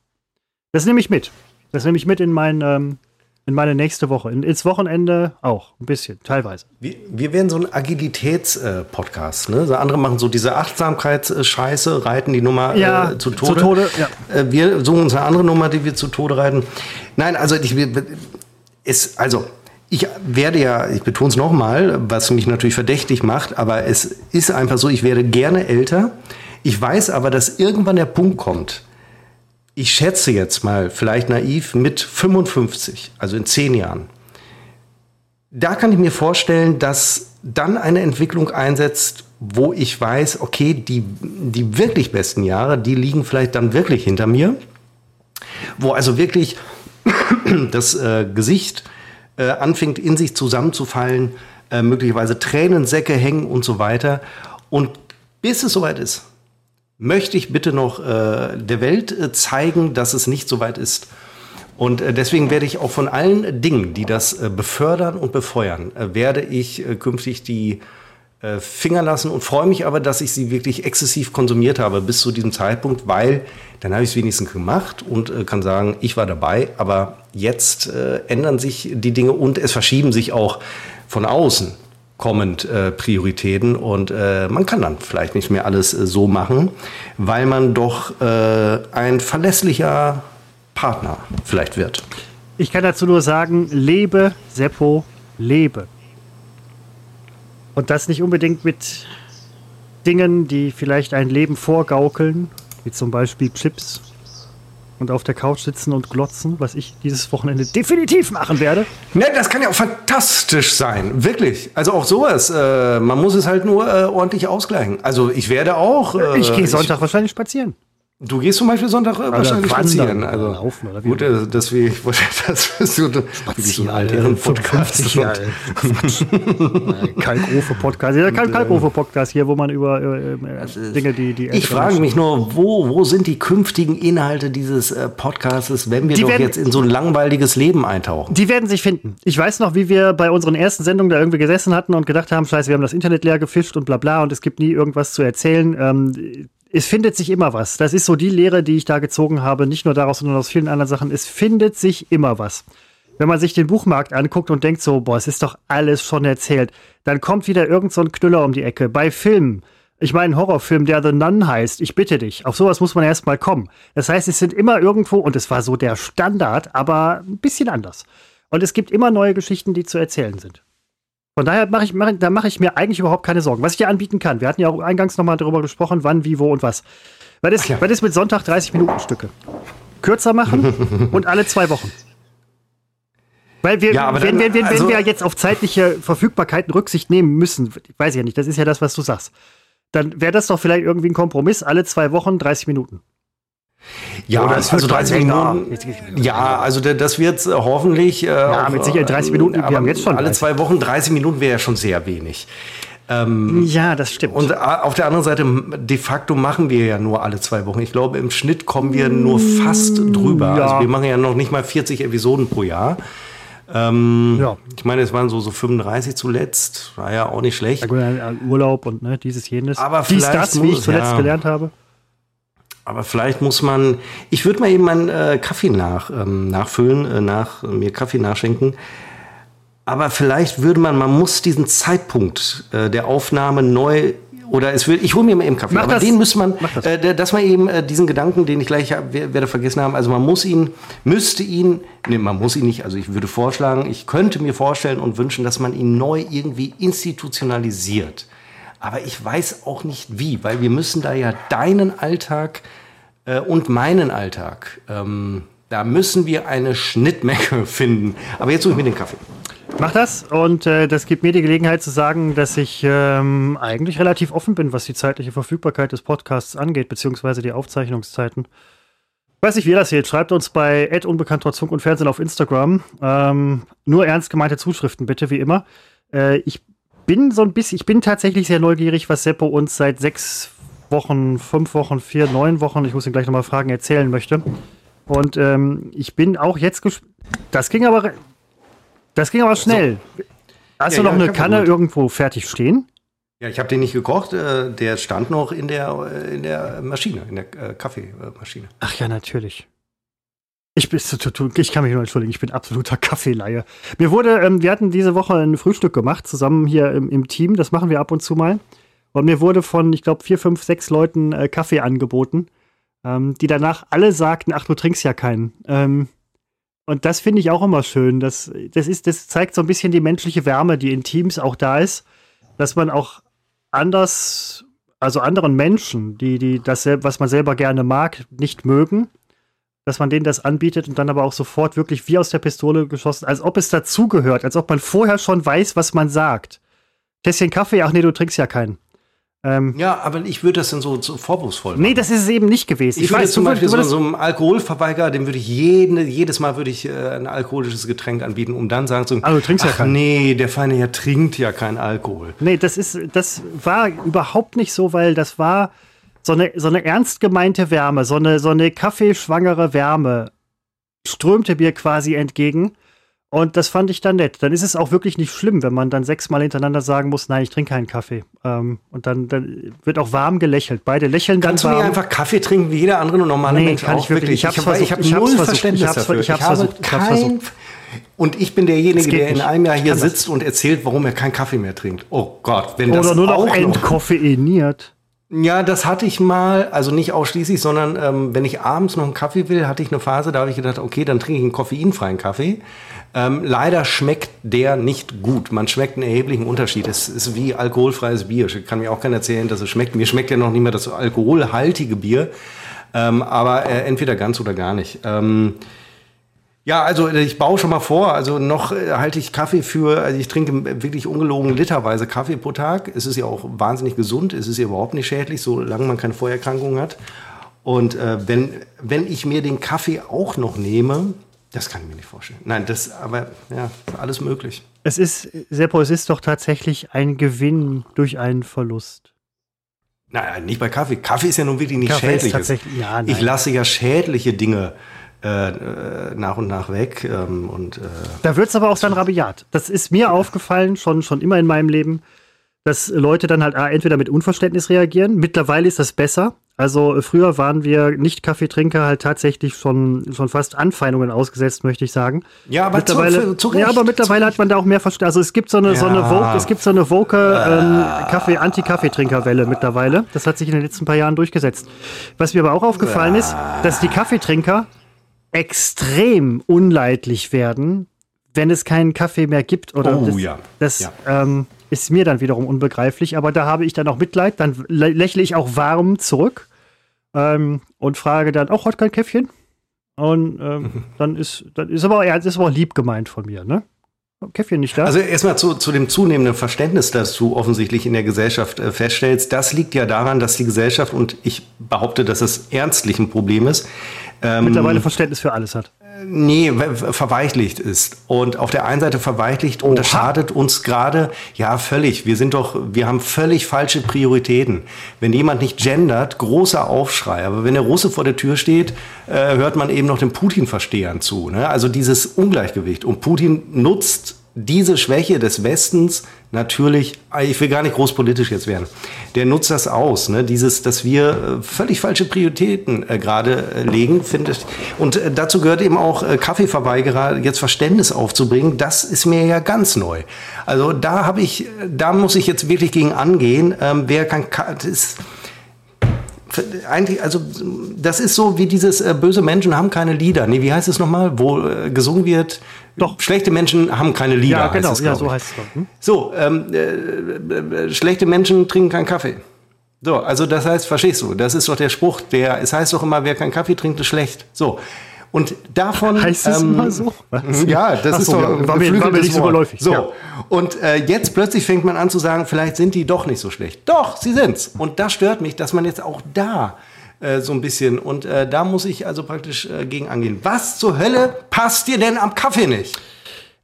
[SPEAKER 1] Das nehme ich mit. Das nehme ich mit in mein ähm, in meine nächste Woche. In, ins Wochenende auch, ein bisschen, teilweise.
[SPEAKER 2] Wir, wir werden so ein Agilitäts-Podcast. Äh, ne? So andere machen so diese Achtsamkeitsscheiße, reiten die Nummer ja, äh, zu Tode. Zu Tode ja. äh, wir suchen uns eine andere Nummer, die wir zu Tode reiten. Nein, also ich, ist, also ich werde ja, ich betone es nochmal, was mich natürlich verdächtig macht, aber es ist einfach so, ich werde gerne älter. Ich weiß aber, dass irgendwann der Punkt kommt, ich schätze jetzt mal, vielleicht naiv, mit 55, also in zehn Jahren, da kann ich mir vorstellen, dass dann eine Entwicklung einsetzt, wo ich weiß, okay, die, die wirklich besten Jahre, die liegen vielleicht dann wirklich hinter mir, wo also wirklich (coughs) das äh, Gesicht äh, anfängt in sich zusammenzufallen, äh, möglicherweise Tränensäcke hängen und so weiter. Und bis es soweit ist, möchte ich bitte noch äh, der Welt äh, zeigen, dass es nicht so weit ist. Und äh, deswegen werde ich auch von allen Dingen, die das äh, befördern und befeuern, äh, werde ich äh, künftig die Finger lassen und freue mich aber, dass ich sie wirklich exzessiv konsumiert habe bis zu diesem Zeitpunkt, weil dann habe ich es wenigstens gemacht und kann sagen, ich war dabei, aber jetzt ändern sich die Dinge und es verschieben sich auch von außen kommend äh, Prioritäten und äh, man kann dann vielleicht nicht mehr alles äh, so machen, weil man doch äh, ein verlässlicher Partner vielleicht wird.
[SPEAKER 1] Ich kann dazu nur sagen, lebe, Seppo, lebe. Und das nicht unbedingt mit Dingen, die vielleicht ein Leben vorgaukeln, wie zum Beispiel Chips und auf der Couch sitzen und glotzen, was ich dieses Wochenende definitiv machen werde.
[SPEAKER 2] Ne, das kann ja auch fantastisch sein, wirklich. Also auch sowas. Äh, man muss es halt nur äh, ordentlich ausgleichen. Also ich werde auch.
[SPEAKER 1] Äh, ich gehe Sonntag ich, wahrscheinlich spazieren.
[SPEAKER 2] Du gehst zum Beispiel Sonntag äh, wahrscheinlich
[SPEAKER 1] wandern
[SPEAKER 2] spazieren. Also,
[SPEAKER 1] laufen oder wie
[SPEAKER 2] gut, äh, dass wir, ich wollte, (laughs) das ist so, wie so ein alteren Podcast.
[SPEAKER 1] 55 Jahre. Kalkofe-Podcast. Ja, kein (laughs) Kalkofe-Podcast hier, wo man über äh, äh, Dinge, die die
[SPEAKER 2] Ich frage mich nur, wo, wo sind die künftigen Inhalte dieses äh, Podcasts, wenn wir
[SPEAKER 1] Die
[SPEAKER 2] doch
[SPEAKER 1] werden-
[SPEAKER 2] jetzt in so ein langweiliges Leben eintauchen?
[SPEAKER 1] Die werden sich finden. Ich weiß noch, wie wir bei unseren ersten Sendungen da irgendwie gesessen hatten und gedacht haben, scheiße, wir haben das Internet leer gefischt und bla bla und es gibt nie irgendwas zu erzählen. Ähm, es findet sich immer was. Das ist so die Lehre, die ich da gezogen habe, nicht nur daraus, sondern aus vielen anderen Sachen. Es findet sich immer was. Wenn man sich den Buchmarkt anguckt und denkt so, boah, es ist doch alles schon erzählt, dann kommt wieder irgend so ein Knüller um die Ecke. Bei Filmen, ich meine, ein Horrorfilm, der The Nun heißt, ich bitte dich, auf sowas muss man erst mal kommen. Das heißt, es sind immer irgendwo, und es war so der Standard, aber ein bisschen anders. Und es gibt immer neue Geschichten, die zu erzählen sind. Von daher mache ich, mach, da mache ich mir eigentlich überhaupt keine Sorgen. Was ich dir anbieten kann, wir hatten ja auch eingangs nochmal darüber gesprochen, wann, wie, wo und was. Was ist,
[SPEAKER 2] ja.
[SPEAKER 1] was ist mit Sonntag 30 Minuten Stücke? Kürzer machen (laughs) und alle zwei Wochen. Weil wir,
[SPEAKER 2] Ja,
[SPEAKER 1] wenn,
[SPEAKER 2] dann,
[SPEAKER 1] wenn, wenn,
[SPEAKER 2] also-
[SPEAKER 1] wenn wir jetzt auf zeitliche Verfügbarkeiten Rücksicht nehmen müssen, weiß ich ja nicht, das ist ja das, was du sagst, dann wäre das doch vielleicht irgendwie ein Kompromiss, alle zwei Wochen 30 Minuten.
[SPEAKER 2] Ja,
[SPEAKER 1] Oder es
[SPEAKER 2] also
[SPEAKER 1] wird mal
[SPEAKER 2] 30
[SPEAKER 1] länger.
[SPEAKER 2] Minuten.
[SPEAKER 1] Länger.
[SPEAKER 2] Ja, also da- das wird hoffentlich. Äh, ja,
[SPEAKER 1] mit Sicherheit 30 Minuten, wir haben jetzt schon
[SPEAKER 2] Alle
[SPEAKER 1] 30.
[SPEAKER 2] zwei Wochen 30 Minuten wäre ja schon sehr wenig.
[SPEAKER 1] Ja, das stimmt.
[SPEAKER 2] Und äh, auf der anderen Seite, de facto machen wir ja nur alle zwei Wochen. Ich glaube, im Schnitt kommen wir nur fast drüber.
[SPEAKER 1] ja.
[SPEAKER 2] Also wir machen ja noch nicht mal 40 Episoden pro Jahr. Ähm,
[SPEAKER 1] Ja.
[SPEAKER 2] Ich meine, es waren so, so 35 zuletzt. War ja auch nicht schlecht.
[SPEAKER 1] Ja, gut, äh, Urlaub und ne, dieses, jenes.
[SPEAKER 2] Aber
[SPEAKER 1] Dies, das, wie ich zuletzt
[SPEAKER 2] ja.
[SPEAKER 1] gelernt habe.
[SPEAKER 2] Aber vielleicht muss man, ich würde mal eben meinen äh, Kaffee nach, ähm, nachfüllen, äh, nach, mir Kaffee nachschenken. Aber vielleicht würde man, man muss diesen Zeitpunkt äh, der Aufnahme neu oder es will, ich hole mir mal eben Kaffee.
[SPEAKER 1] Mach
[SPEAKER 2] aber
[SPEAKER 1] das.
[SPEAKER 2] den müsste man,
[SPEAKER 1] das.
[SPEAKER 2] äh, dass man eben äh, diesen Gedanken, den ich gleich hab, wer- werde vergessen haben, also man muss ihn, müsste ihn, nee, man muss ihn nicht, also ich würde vorschlagen, ich könnte mir vorstellen und wünschen, dass man ihn neu irgendwie institutionalisiert. Aber ich weiß auch nicht wie, weil wir müssen da ja deinen Alltag äh, und meinen Alltag, ähm, da müssen wir eine Schnittmenge (laughs) finden. Aber jetzt suche ich mir den Kaffee.
[SPEAKER 1] Mach das und äh, das gibt mir die Gelegenheit zu sagen, dass ich ähm, eigentlich relativ offen bin, was die zeitliche Verfügbarkeit des Podcasts angeht, beziehungsweise die Aufzeichnungszeiten. Weiß nicht, wie ihr das seht. Schreibt uns bei unbekannter Zunk und Fernsehen auf Instagram. Ähm, nur ernst gemeinte Zuschriften, bitte, wie immer. Äh, ich bin so ein bisschen, ich bin tatsächlich sehr neugierig, was Seppo uns seit sechs Wochen, fünf Wochen, vier, neun Wochen, ich muss ihn gleich nochmal fragen, erzählen möchte. Und ähm, ich bin auch jetzt. Das ging aber, das ging aber schnell. Hast
[SPEAKER 2] Ja,
[SPEAKER 1] du noch
[SPEAKER 2] ja,
[SPEAKER 1] eine Kanne irgendwo fertig stehen?
[SPEAKER 2] Ja, ich habe den nicht gekocht, äh, der stand noch in der, äh, in der Maschine, in der äh, Kaffeemaschine.
[SPEAKER 1] Ach ja, natürlich. Ich, bin, ich kann mich nur entschuldigen, ich bin absoluter Kaffeeleihe. Mir wurde, ähm, wir hatten diese Woche ein Frühstück gemacht, zusammen hier im, im Team, das machen wir ab und zu mal. Und mir wurde von, ich glaube, vier, fünf, sechs Leuten äh, Kaffee angeboten, ähm, die danach alle sagten, ach, du trinkst ja keinen. Ähm, und das finde ich auch immer schön. Das, das, ist, das zeigt so ein bisschen die menschliche Wärme, die in Teams auch da ist, dass man auch anders, also anderen Menschen, die, die das, was man selber gerne mag, nicht mögen, dass man denen das anbietet und dann aber auch sofort wirklich wie aus der Pistole geschossen, als ob es dazugehört, als ob man vorher schon weiß, was man sagt. Tässchen Kaffee, ach nee, du trinkst ja keinen. Ähm,
[SPEAKER 2] Ja, aber ich würde das dann so, so vorwurfsvoll machen.
[SPEAKER 1] nee, das ist es eben nicht gewesen.
[SPEAKER 2] Ich, würde
[SPEAKER 1] weiß,
[SPEAKER 2] zum Beispiel so, so einem Alkoholverweigerer, dem würde ich jede, jedes Mal würde ich äh, ein alkoholisches Getränk anbieten, um dann sagen zu
[SPEAKER 1] Ah, du trinkst ja
[SPEAKER 2] ach
[SPEAKER 1] keinen.
[SPEAKER 2] nee, der feine Herr trinkt ja keinen Alkohol.
[SPEAKER 1] Nee, das ist, das war überhaupt nicht so, weil das war so eine, so eine ernst gemeinte Wärme, so eine, so eine kaffeeschwangere Wärme strömte mir quasi entgegen. Und das fand ich dann nett. Dann ist es auch wirklich nicht schlimm, wenn man dann sechsmal hintereinander sagen muss, nein, ich trinke keinen Kaffee. Ähm, und dann, dann wird auch warm gelächelt. Beide lächeln
[SPEAKER 2] Kannst du
[SPEAKER 1] dann
[SPEAKER 2] nicht
[SPEAKER 1] warm.
[SPEAKER 2] einfach Kaffee trinken wie jeder andere normale
[SPEAKER 1] Nee,
[SPEAKER 2] Mensch
[SPEAKER 1] kann
[SPEAKER 2] auch?
[SPEAKER 1] ich wirklich nicht. Ich hab's
[SPEAKER 2] habe ich hab
[SPEAKER 1] Ich hab's
[SPEAKER 2] null
[SPEAKER 1] versucht.
[SPEAKER 2] Verständnis
[SPEAKER 1] Ich hab's
[SPEAKER 2] dafür.
[SPEAKER 1] ich hab's
[SPEAKER 2] habe
[SPEAKER 1] versucht. Ich hab's
[SPEAKER 2] kein-
[SPEAKER 1] versucht.
[SPEAKER 2] Und ich bin derjenige, der in
[SPEAKER 1] nicht.
[SPEAKER 2] einem Jahr
[SPEAKER 1] Ich
[SPEAKER 2] hier
[SPEAKER 1] kann das.
[SPEAKER 2] sitzt und erzählt, warum er keinen Kaffee mehr trinkt. Oh Gott, wenn das
[SPEAKER 1] Oder nur noch entkoffeiniert.
[SPEAKER 2] Ja, das hatte ich mal, also nicht ausschließlich, sondern ähm, wenn ich abends noch einen Kaffee will, hatte ich eine Phase, da habe ich gedacht, okay, dann trinke ich einen koffeinfreien Kaffee. Ähm, leider schmeckt der nicht gut. Man schmeckt einen erheblichen Unterschied. Es ist wie alkoholfreies Bier. Kann mir auch keiner erzählen, dass es schmeckt. Mir schmeckt ja noch nicht mehr das alkoholhaltige Bier. Ähm, aber äh, entweder ganz oder gar nicht. Ähm, ja, also äh, ich baue schon mal vor, also noch äh, halte ich Kaffee für, also ich trinke wirklich ungelogen literweise Kaffee pro Tag. Es ist ja auch wahnsinnig gesund, es ist ja überhaupt nicht schädlich, solange man keine Vorerkrankungen hat. Und äh, wenn, wenn ich mir den Kaffee auch noch nehme, das kann ich mir nicht vorstellen. Nein, das, aber ja, alles möglich.
[SPEAKER 1] Es ist, Seppo, es ist doch tatsächlich ein Gewinn durch einen Verlust.
[SPEAKER 2] Nein, nicht bei Kaffee. Kaffee ist ja nun wirklich nichts
[SPEAKER 1] Kaffee tatsächlich- ja,
[SPEAKER 2] ich lasse ja schädliche Dinge äh, äh, nach und nach weg. Ähm, und äh,
[SPEAKER 1] Da wird es aber auch dann rabiat. Das ist mir aufgefallen, schon, schon immer in meinem Leben, dass Leute dann halt ah, entweder mit Unverständnis reagieren. Mittlerweile ist das besser. Also äh, früher waren wir Nicht-Kaffeetrinker halt tatsächlich schon, schon fast Anfeindungen ausgesetzt, möchte ich sagen.
[SPEAKER 2] Ja, aber
[SPEAKER 1] mittlerweile,
[SPEAKER 2] zu- zu
[SPEAKER 1] ja, aber mittlerweile hat man da auch mehr Verständnis. Also es gibt so eine, so eine
[SPEAKER 2] Ja.
[SPEAKER 1] Vogue, es gibt so eine Woke ähm, Kaffee, Anti-Kaffeetrinker-Welle mittlerweile. Das hat sich in den letzten paar Jahren durchgesetzt. Was mir aber auch aufgefallen ist, dass die Kaffeetrinker extrem unleidlich werden, wenn es keinen Kaffee mehr gibt. Oder
[SPEAKER 2] Oh,
[SPEAKER 1] das,
[SPEAKER 2] ja.
[SPEAKER 1] das
[SPEAKER 2] Ja.
[SPEAKER 1] Ähm, ist mir dann wiederum unbegreiflich, aber da habe ich dann auch Mitleid. Dann lä- lächle ich auch warm zurück ähm, und frage dann, auch heute kein Käffchen? Und ähm, dann ist dann ist aber ja, ist aber auch lieb gemeint von mir, ne? Käffchen nicht da?
[SPEAKER 2] Also erstmal zu, zu dem zunehmenden Verständnis, das du offensichtlich in der Gesellschaft äh, feststellst. Das liegt ja daran, dass die Gesellschaft, und ich behaupte, dass es ernstlich ein Problem ist, ähm,
[SPEAKER 1] mittlerweile Verständnis für alles hat.
[SPEAKER 2] Nee, ver- verweichlicht ist. Und auf der einen Seite verweichlicht und das schadet uns gerade, ja, völlig. Wir sind doch, wir haben völlig falsche Prioritäten. Wenn jemand nicht gendert, großer Aufschrei. Aber wenn der Russe vor der Tür steht, äh, hört man eben noch den Putin-Verstehern zu. Ne? Also dieses Ungleichgewicht. Und Putin nutzt diese Schwäche des Westens natürlich, ich will gar nicht groß politisch jetzt werden, der nutzt das aus, ne? dieses, dass wir äh, völlig falsche Prioritäten äh, gerade äh, legen, finde ich. Und äh, dazu gehört eben auch äh, Kaffeeverweigerer jetzt Verständnis aufzubringen, das ist mir ja ganz neu. Also da habe ich, da muss ich jetzt wirklich gegen angehen, ähm, wer kann, ist, eigentlich, also das ist so wie dieses äh, böse Menschen haben keine Lieder. Nee, wie heißt es nochmal, wo äh, gesungen wird?
[SPEAKER 1] Doch.
[SPEAKER 2] Schlechte Menschen haben keine Lieder.
[SPEAKER 1] Ja, genau,
[SPEAKER 2] heißt es,
[SPEAKER 1] ja, so heißt es doch. Hm?
[SPEAKER 2] So, ähm, äh, äh, schlechte Menschen trinken keinen Kaffee. So, also das heißt, verstehst du, das ist doch der Spruch, der, es heißt doch immer, wer keinen Kaffee trinkt, ist schlecht. So. Und davon.
[SPEAKER 1] Heißt es
[SPEAKER 2] ähm,
[SPEAKER 1] immer so? Was?
[SPEAKER 2] Ja, das
[SPEAKER 1] Ach
[SPEAKER 2] ist
[SPEAKER 1] so,
[SPEAKER 2] doch
[SPEAKER 1] ja, war mir- war mir nicht so
[SPEAKER 2] Wort.
[SPEAKER 1] geläufig,
[SPEAKER 2] So.
[SPEAKER 1] ja.
[SPEAKER 2] Und äh, jetzt plötzlich fängt man an zu sagen, vielleicht sind die doch nicht so schlecht. Doch, sie sind's. Und das stört mich, dass man jetzt auch da äh, so ein bisschen und äh, da muss ich also praktisch äh, gegen angehen. Was zur Hölle passt dir denn am Kaffee nicht?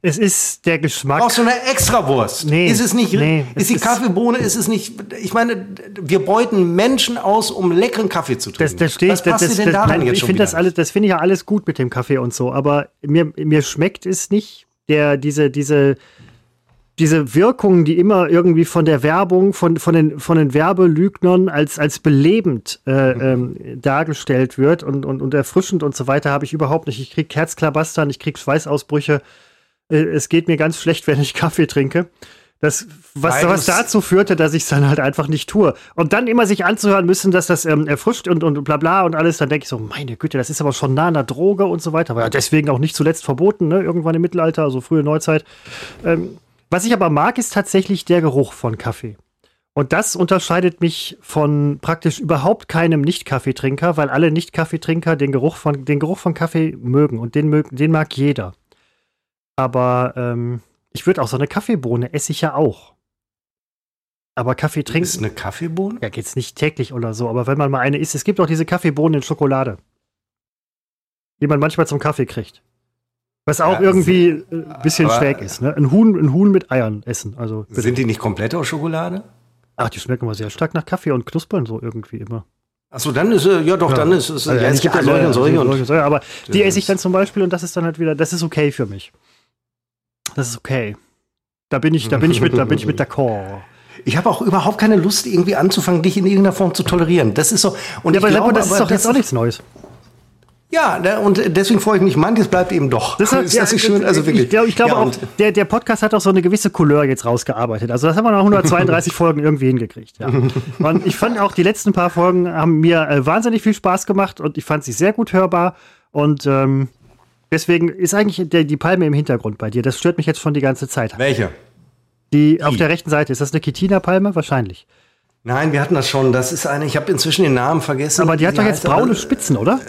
[SPEAKER 1] Es ist der Geschmack.
[SPEAKER 2] Brauchst du eine Extrawurst?
[SPEAKER 1] Nee,
[SPEAKER 2] ist es nicht,
[SPEAKER 1] nee,
[SPEAKER 2] ist die
[SPEAKER 1] ist-
[SPEAKER 2] Kaffeebohne, ist es nicht, ich meine, wir beuten Menschen aus, um leckeren Kaffee zu trinken.
[SPEAKER 1] Das, das steht,
[SPEAKER 2] Was passt
[SPEAKER 1] das,
[SPEAKER 2] dir denn
[SPEAKER 1] das,
[SPEAKER 2] daran jetzt
[SPEAKER 1] ich finde das alles, das finde ich ja alles gut mit dem Kaffee und so, aber mir, mir schmeckt es nicht, der, diese, diese, diese Wirkung, die immer irgendwie von der Werbung, von, von, den, von den Werbelügnern als, als belebend äh, ähm, dargestellt wird und, und, und erfrischend und so weiter, habe ich überhaupt nicht. Ich kriege Herzklabastern, ich kriege Schweißausbrüche. Äh, es geht mir ganz schlecht, (laughs) wenn ich Kaffee trinke. Das, was, was dazu führte, dass ich es dann halt einfach nicht tue. Und dann immer sich anzuhören müssen, dass das ähm, erfrischt und, und bla bla und alles, dann denke ich so, meine Güte, das ist aber schon nah an der Droge und so weiter. War ja deswegen auch nicht zuletzt verboten, ne? irgendwann im Mittelalter, also frühe Neuzeit. Ähm, was ich aber mag, ist tatsächlich der Geruch von Kaffee. Und das unterscheidet mich von praktisch überhaupt keinem Nicht-Kaffeetrinker, weil alle Nicht-Kaffeetrinker den Geruch von, den Geruch von Kaffee mögen und den, den mag jeder. Aber ähm, ich würde auch so eine Kaffeebohne esse ich ja auch. Aber Kaffee
[SPEAKER 2] Ist
[SPEAKER 1] trinken,
[SPEAKER 2] eine Kaffeebohne?
[SPEAKER 1] ja, geht's nicht täglich oder so, aber wenn man mal eine isst, es gibt auch diese Kaffeebohnen in Schokolade, die man manchmal zum Kaffee kriegt. Was auch
[SPEAKER 2] Ja,
[SPEAKER 1] irgendwie äh, ein bisschen
[SPEAKER 2] aber-
[SPEAKER 1] schräg ist, ne? Ein Huhn, ein Huhn mit Eiern essen. Also, bitte.
[SPEAKER 2] Sind die nicht komplett aus Schokolade?
[SPEAKER 1] ach, die schmecken immer sehr stark nach Kaffee und knuspern so irgendwie immer.
[SPEAKER 2] Achso, dann ist, äh, ja doch, dann ist es,
[SPEAKER 1] Also,
[SPEAKER 2] ja, es gibt ja solche und solche. Und,
[SPEAKER 1] solche, aber die esse ich
[SPEAKER 2] ist-
[SPEAKER 1] dann zum Beispiel und das ist dann halt wieder, das ist okay für mich. Das ist okay. Da bin ich, da bin ich mit, da bin ich mit (laughs) d'accord.
[SPEAKER 2] ich habe auch überhaupt keine Lust, irgendwie anzufangen, dich in irgendeiner Form zu tolerieren. Das ist so. Und
[SPEAKER 1] Ja, aber
[SPEAKER 2] glaube,
[SPEAKER 1] das ist doch jetzt auch nichts Neues.
[SPEAKER 2] Ja, da- und deswegen freue ich mich, manches bleibt eben doch.
[SPEAKER 1] Deshalb- (laughs)
[SPEAKER 2] ist das nicht schön?
[SPEAKER 1] ja,
[SPEAKER 2] Also wirklich.
[SPEAKER 1] Ich glaube, ich glaube
[SPEAKER 2] ja,
[SPEAKER 1] auch, der, der Podcast hat auch so eine gewisse Couleur jetzt rausgearbeitet. Also das haben wir nach 132 (laughs) Folgen irgendwie hingekriegt. Ja. Und ich fand auch, die letzten paar Folgen haben mir äh, wahnsinnig viel Spaß gemacht und ich fand sie sehr gut hörbar. Und ähm, deswegen ist eigentlich der, die Palme im Hintergrund bei dir. Das stört mich jetzt schon die ganze Zeit.
[SPEAKER 2] Welche?
[SPEAKER 1] Die auf der rechten Seite, ist das eine Kitina-Palme? Wahrscheinlich.
[SPEAKER 2] Nein, wir hatten das schon. Das ist eine, ich habe inzwischen den Namen vergessen.
[SPEAKER 1] Aber die hat
[SPEAKER 2] Sie
[SPEAKER 1] doch jetzt braune Spitzen, oder?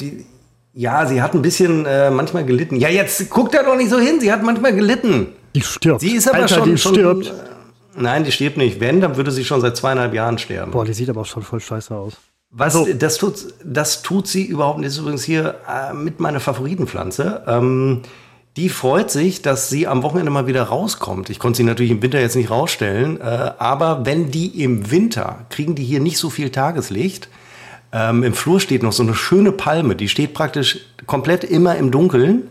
[SPEAKER 2] Die, ja, sie hat ein bisschen äh, manchmal gelitten. Ja, jetzt guckt er doch nicht so hin. Sie hat manchmal gelitten.
[SPEAKER 1] Die stirbt.
[SPEAKER 2] Sie ist aber
[SPEAKER 1] Alter,
[SPEAKER 2] schon,
[SPEAKER 1] die
[SPEAKER 2] schon.
[SPEAKER 1] stirbt.
[SPEAKER 2] Äh, nein, die stirbt nicht. Wenn, dann würde sie schon seit zweieinhalb Jahren sterben.
[SPEAKER 1] Boah, die sieht aber auch schon voll scheiße aus.
[SPEAKER 2] Was, also, das, tut, das tut sie überhaupt nicht. Das ist übrigens hier äh, mit meiner Favoritenpflanze. Ähm, die freut sich, dass sie am Wochenende mal wieder rauskommt. Ich konnte sie natürlich im Winter jetzt nicht rausstellen, äh, aber wenn die im Winter kriegen die hier nicht so viel Tageslicht. Ähm, Im Flur steht noch so eine schöne Palme, die steht praktisch komplett immer im Dunkeln.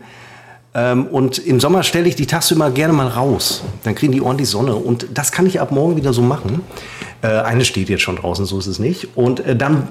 [SPEAKER 2] Ähm, und im Sommer stelle ich die tagsüber gerne mal raus. Dann kriegen die ordentlich Sonne. Und das kann ich ab morgen wieder so machen. Äh, eine steht jetzt schon draußen, so ist es nicht. Und äh, dann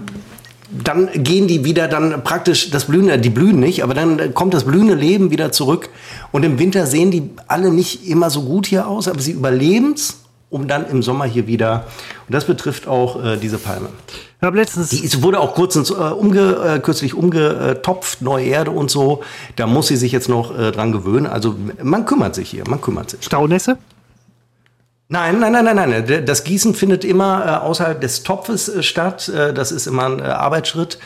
[SPEAKER 2] dann gehen die wieder dann praktisch das blühende, die blühen nicht, aber dann kommt das blühende Leben wieder zurück. Und im Winter sehen die alle nicht immer so gut hier aus, aber sie überleben es, um dann im Sommer hier wieder. Und das betrifft auch äh, diese Palme.
[SPEAKER 1] Ich habe letztens.
[SPEAKER 2] Die wurde auch kurz äh, umge, äh, kürzlich umgetopft, neue Erde und so. Da muss sie sich jetzt noch äh, dran gewöhnen. Also man kümmert sich hier, man kümmert sich.
[SPEAKER 1] Staunässe?
[SPEAKER 2] Nein, nein, nein, nein, nein. Das Gießen findet immer äh, außerhalb des Topfes äh, statt. Äh, das ist immer ein Arbeitsschritt.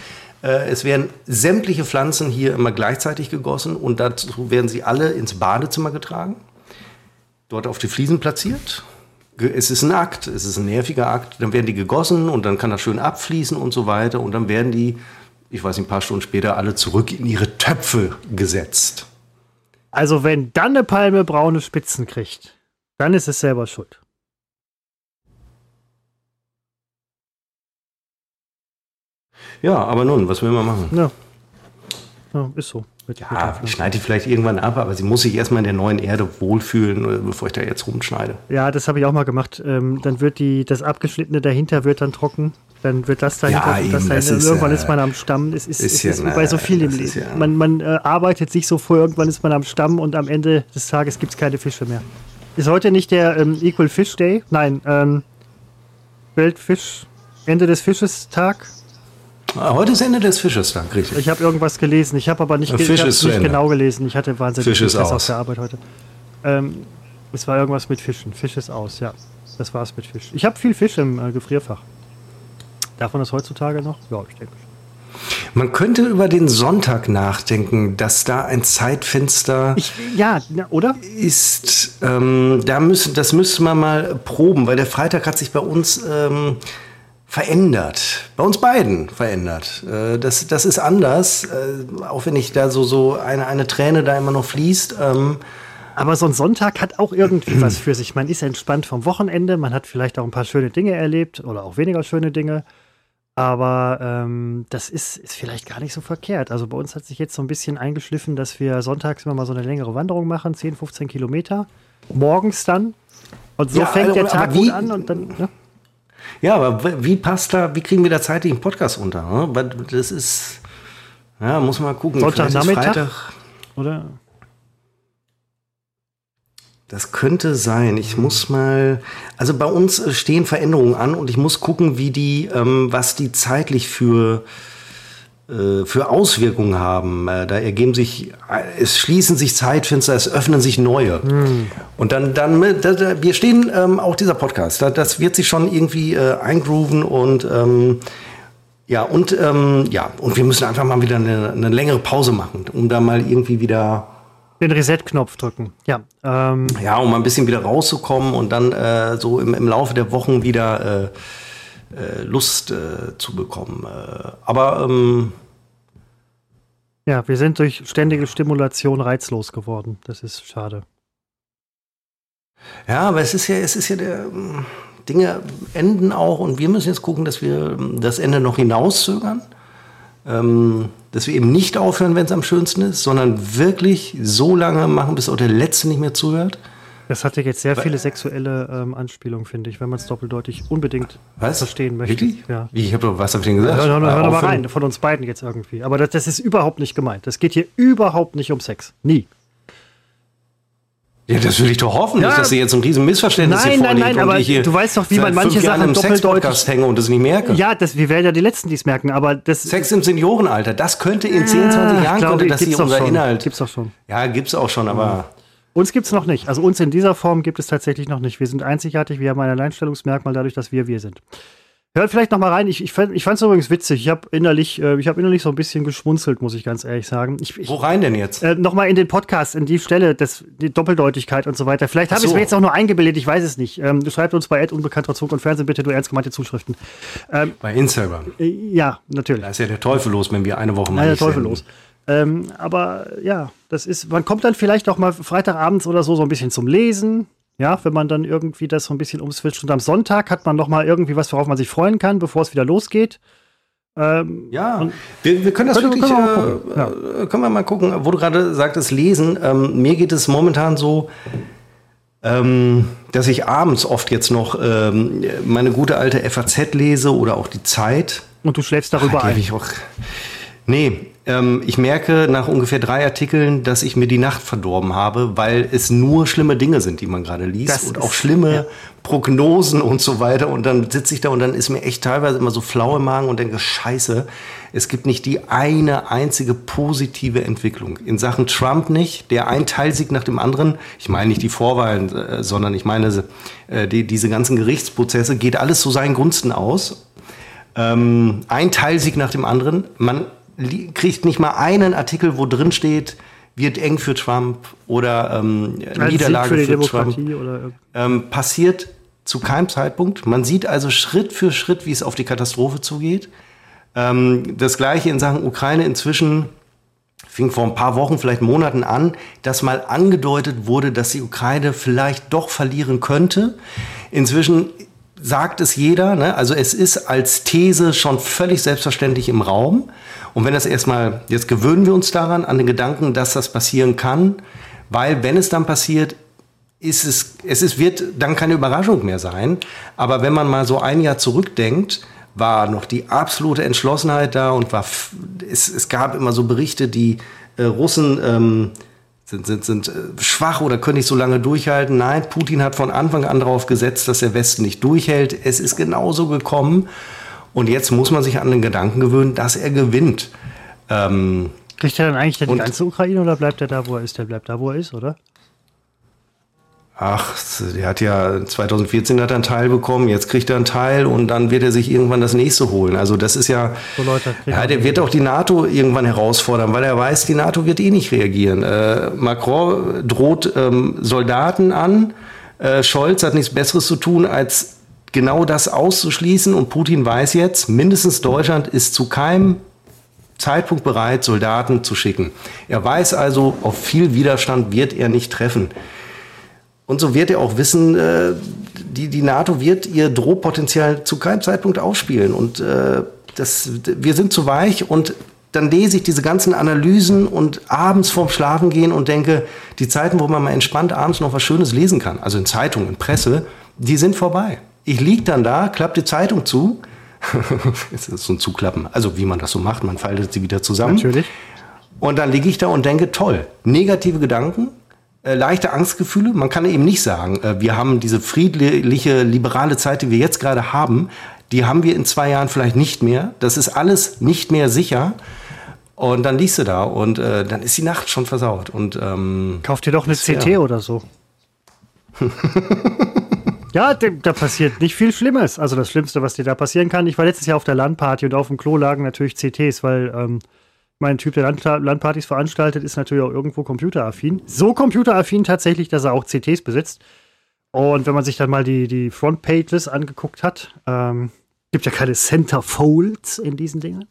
[SPEAKER 2] Es werden sämtliche Pflanzen hier immer gleichzeitig gegossen und dazu werden sie alle ins Badezimmer getragen, dort auf die Fliesen platziert. Es ist ein Akt, es ist ein nerviger Akt. Dann werden die gegossen und dann kann das schön abfließen und so weiter. Und dann werden die, ich weiß nicht, ein paar Stunden später alle zurück in ihre Töpfe gesetzt.
[SPEAKER 1] Also wenn dann eine Palme braune Spitzen kriegt, dann ist es selber schuld.
[SPEAKER 2] Ja, aber nun, was will man machen?
[SPEAKER 1] Ja, ja ist so.
[SPEAKER 2] Ja, ich schneide die vielleicht irgendwann ab, aber sie muss sich erstmal in der neuen Erde wohlfühlen, äh, bevor ich da jetzt rumschneide.
[SPEAKER 1] Ja, das habe ich auch mal gemacht. Ähm, dann wird die, das Abgeschnittene dahinter wird dann trocken. Dann wird das dahinter
[SPEAKER 2] ja, eben, das dahinter. Ist,
[SPEAKER 1] irgendwann ist man am Stamm. Es ist, ist, es ist ja, bei so viel im Leben.
[SPEAKER 2] Ja.
[SPEAKER 1] Man, man äh, arbeitet sich so vor, irgendwann ist man am Stamm und am Ende des Tages gibt es keine Fische mehr. Ist heute nicht der ähm, Equal Fish Day? Nein, ähm, Weltfisch, Ende des Fisches Tag.
[SPEAKER 2] Ah, heute ist Ende des Fisches Tag,
[SPEAKER 1] richtig. Ich habe irgendwas gelesen, ich habe aber nicht,
[SPEAKER 2] ge
[SPEAKER 1] Fisch
[SPEAKER 2] nicht
[SPEAKER 1] genau gelesen. Ich hatte wahnsinnig
[SPEAKER 2] Fisch ist aus.
[SPEAKER 1] auf der Arbeit heute. Ähm, es war irgendwas mit Fischen. Fisch ist aus, ja. Das war es mit Fisch. Ich habe viel Fisch im äh, Gefrierfach. Darf man das heutzutage noch? Ja, ich denke schon.
[SPEAKER 2] Man könnte über den Sonntag nachdenken, dass da ein Zeitfenster
[SPEAKER 1] ich, ja, oder?
[SPEAKER 2] ist. Ähm, da müssen, das müsste man mal proben, weil der Freitag hat sich bei uns ähm, verändert. Bei uns beiden verändert. Äh, das, das ist anders, äh, auch wenn ich da so, so eine, eine Träne da immer noch fließt. Ähm,
[SPEAKER 1] aber so ein Sonntag hat auch irgendwie was für sich. Man ist entspannt vom Wochenende, man hat vielleicht auch ein paar schöne Dinge erlebt oder auch weniger schöne Dinge. Aber ähm, das ist, ist vielleicht gar nicht so verkehrt. Also bei uns hat sich jetzt so ein bisschen eingeschliffen, dass wir sonntags immer mal so eine längere Wanderung machen, 10, 15 Kilometer. Morgens dann. Und so ja, fängt also, der Tag wie, gut an und dann.
[SPEAKER 2] Ne? Ja, aber wie passt da, wie kriegen wir da zeitlich einen Podcast unter? Ne? Das ist, ja, muss man gucken.
[SPEAKER 1] Sonntagnachmittag? Oder?
[SPEAKER 2] Das könnte sein. Ich muss mal, also bei uns äh, stehen Veränderungen an und ich muss gucken, wie die, ähm, was die zeitlich für äh, für Auswirkungen haben. Äh, da ergeben sich, es schließen sich Zeitfenster, es öffnen sich neue. Hm. Und dann, dann, da, da, wir stehen ähm, auch dieser Podcast, da, das wird sich schon irgendwie äh, eingrooven und ähm, ja, und ähm, ja, und wir müssen einfach mal wieder eine, eine längere Pause machen, um da mal irgendwie wieder
[SPEAKER 1] den Reset-Knopf drücken, ja.
[SPEAKER 2] Ähm. Ja, um ein bisschen wieder rauszukommen und dann äh, so im, im Laufe der Wochen wieder äh, äh, Lust äh, zu bekommen. Äh, aber ähm,
[SPEAKER 1] ja, wir sind durch ständige Stimulation reizlos geworden. Das ist schade.
[SPEAKER 2] Ja, aber es ist ja, es ist ja der ähm, Dinge enden auch und wir müssen jetzt gucken, dass wir ähm, das Ende noch hinauszögern. Ähm, dass wir eben nicht aufhören, wenn es am schönsten ist, sondern wirklich so lange machen, bis auch der Letzte nicht mehr zuhört.
[SPEAKER 1] Das hatte jetzt sehr viele sexuelle ähm, Anspielungen, finde ich, wenn man es doppeldeutig unbedingt
[SPEAKER 2] was?
[SPEAKER 1] verstehen möchte.
[SPEAKER 2] Wirklich?
[SPEAKER 1] Ja.
[SPEAKER 2] Wie, ich habe was habe ich denn gesagt?
[SPEAKER 1] Hör, hör, hör, hör mal rein, von uns beiden jetzt irgendwie. Aber das, das ist überhaupt nicht gemeint. Das geht hier überhaupt nicht um Sex. Nie.
[SPEAKER 2] Ja, das will ich doch hoffen, ja. nicht, dass sie jetzt ein riesen Missverständnis
[SPEAKER 1] nein,
[SPEAKER 2] hier
[SPEAKER 1] Nein, nein, nein, aber du weißt doch, wie man manche Sachen im
[SPEAKER 2] doppeldeutlich hänge und das nicht merke.
[SPEAKER 1] Ja, das, wir werden ja die Letzten, die es merken, aber das...
[SPEAKER 2] Sex im Seniorenalter, das könnte in 10, 20 Jahren,
[SPEAKER 1] glaube,
[SPEAKER 2] könnte das
[SPEAKER 1] hier
[SPEAKER 2] unser
[SPEAKER 1] schon.
[SPEAKER 2] Inhalt...
[SPEAKER 1] Gibt's doch schon.
[SPEAKER 2] Ja, gibt's auch schon, aber...
[SPEAKER 1] Uns gibt's noch nicht. Also uns in dieser Form gibt es tatsächlich noch nicht. Wir sind einzigartig, wir haben ein Alleinstellungsmerkmal dadurch, dass wir wir sind. Hört vielleicht noch mal rein. Ich, ich fand es übrigens witzig. Ich habe innerlich, äh, ich hab innerlich so ein bisschen geschmunzelt, muss ich ganz ehrlich sagen. Ich, ich,
[SPEAKER 2] Wo rein denn jetzt?
[SPEAKER 1] Äh, noch mal in den Podcast, in die Stelle, das, die Doppeldeutigkeit und so weiter. Vielleicht habe ich es mir jetzt auch nur eingebildet, ich weiß es nicht. Ähm, du schreibst uns bei unbekannter Zug und Fernsehen bitte nur ernst gemeinte Zuschriften.
[SPEAKER 2] Ähm, bei Instagram.
[SPEAKER 1] Äh, ja, natürlich.
[SPEAKER 2] Da ist ja der Teufel los, wenn wir eine Woche
[SPEAKER 1] mal. Ja, der Teufel los. Ähm, aber ja, das ist, man kommt dann vielleicht auch mal Freitagabends oder so so ein bisschen zum Lesen. Ja, wenn man dann irgendwie das so ein bisschen umswitcht. Und am Sonntag hat man noch mal irgendwie was, worauf man sich freuen kann, bevor es wieder losgeht.
[SPEAKER 2] Ähm, ja, wir, wir, können das können, wirklich, können wir, äh, ja. können wir mal gucken, wo du gerade sagtest, lesen. Ähm, mir geht es momentan so, ähm, dass ich abends oft jetzt noch ähm, meine gute alte FAZ lese oder auch die Zeit.
[SPEAKER 1] Und du schläfst darüber Ach, ein.
[SPEAKER 2] Ich auch, nee, ich merke nach ungefähr drei Artikeln, dass ich mir die Nacht verdorben habe, weil es nur schlimme Dinge sind, die man gerade liest das und auch schlimme ja. Prognosen und so weiter. Und dann sitze ich da und dann ist mir echt teilweise immer so flau im Magen und denke, scheiße, es gibt nicht die eine einzige positive Entwicklung. In Sachen Trump nicht, der ein Teilsieg nach dem anderen, ich meine nicht die Vorwahlen, äh, sondern ich meine äh, die, diese ganzen Gerichtsprozesse, geht alles zu seinen Gunsten aus. Ähm, ein Teilsieg nach dem anderen. Man kriegt nicht mal einen Artikel, wo drin steht, wird eng für Trump oder ähm, Niederlage für, für Trump. Ähm, passiert zu keinem Zeitpunkt. Man sieht also Schritt für Schritt, wie es auf die Katastrophe zugeht. Ähm, das gleiche in Sachen Ukraine inzwischen fing vor ein paar Wochen, vielleicht Monaten an, dass mal angedeutet wurde, dass die Ukraine vielleicht doch verlieren könnte. Inzwischen sagt es jeder, ne? also es ist als These schon völlig selbstverständlich im Raum. Und wenn das erstmal, jetzt gewöhnen wir uns daran, an den Gedanken, dass das passieren kann, weil wenn es dann passiert, ist es, es ist, wird dann keine Überraschung mehr sein. Aber wenn man mal so ein Jahr zurückdenkt, war noch die absolute Entschlossenheit da und war, es, es gab immer so Berichte, die äh, Russen ähm, sind, sind, sind äh, schwach oder können nicht so lange durchhalten. Nein, Putin hat von Anfang an darauf gesetzt, dass der Westen nicht durchhält. Es ist genauso gekommen. Und jetzt muss man sich an den Gedanken gewöhnen, dass er gewinnt.
[SPEAKER 1] Ähm, Kriegt er dann eigentlich die ganze Ukraine oder bleibt er da, wo er ist? Der bleibt da, wo er ist, oder?
[SPEAKER 2] Ach, der hat ja 2014 hat er einen Teil bekommen, jetzt kriegt er einen Teil und dann wird er sich irgendwann das nächste holen. Also das ist ja, so Leute, ja der wird auch die NATO irgendwann herausfordern, weil er weiß, die NATO wird eh nicht reagieren. Äh, Macron droht ähm, Soldaten an, äh, Scholz hat nichts Besseres zu tun, als genau das auszuschließen. Und Putin weiß jetzt, mindestens Deutschland ist zu keinem Zeitpunkt bereit, Soldaten zu schicken. Er weiß also, auf viel Widerstand wird er nicht treffen. Und so wird er auch wissen, äh, die, die NATO wird ihr Drohpotenzial zu keinem Zeitpunkt aufspielen. Und äh, das, wir sind zu weich und dann lese ich diese ganzen Analysen und abends vorm Schlafen gehen und denke, die Zeiten, wo man mal entspannt abends noch was Schönes lesen kann, also in Zeitungen, in Presse, die sind vorbei. Ich lieg dann da, klappe die Zeitung zu. (laughs) das ist so ein Zuklappen. Also wie man das so macht, man faltet sie wieder zusammen.
[SPEAKER 1] Natürlich.
[SPEAKER 2] Und dann liege ich da und denke, toll, negative Gedanken, äh, leichte Angstgefühle. Man kann eben nicht sagen, äh, wir haben diese friedliche, liberale Zeit, die wir jetzt gerade haben, die haben wir in zwei Jahren vielleicht nicht mehr. Das ist alles nicht mehr sicher. Und dann liest du da und äh, dann ist die Nacht schon versaut. Und, ähm,
[SPEAKER 1] Kauft dir doch eine CT ja. oder so. (laughs) Ja, da passiert nicht viel Schlimmes. Also das Schlimmste, was dir da passieren kann. Ich war letztes Jahr auf der Landparty und auf dem Klo lagen natürlich CTs, weil ähm, mein Typ, der Land Landpartys veranstaltet, ist natürlich auch irgendwo computeraffin. So computeraffin tatsächlich, dass er auch CTs besitzt. Und wenn man sich dann mal die, die Frontpages angeguckt hat, ähm, gibt ja keine Centerfolds in diesen Dingen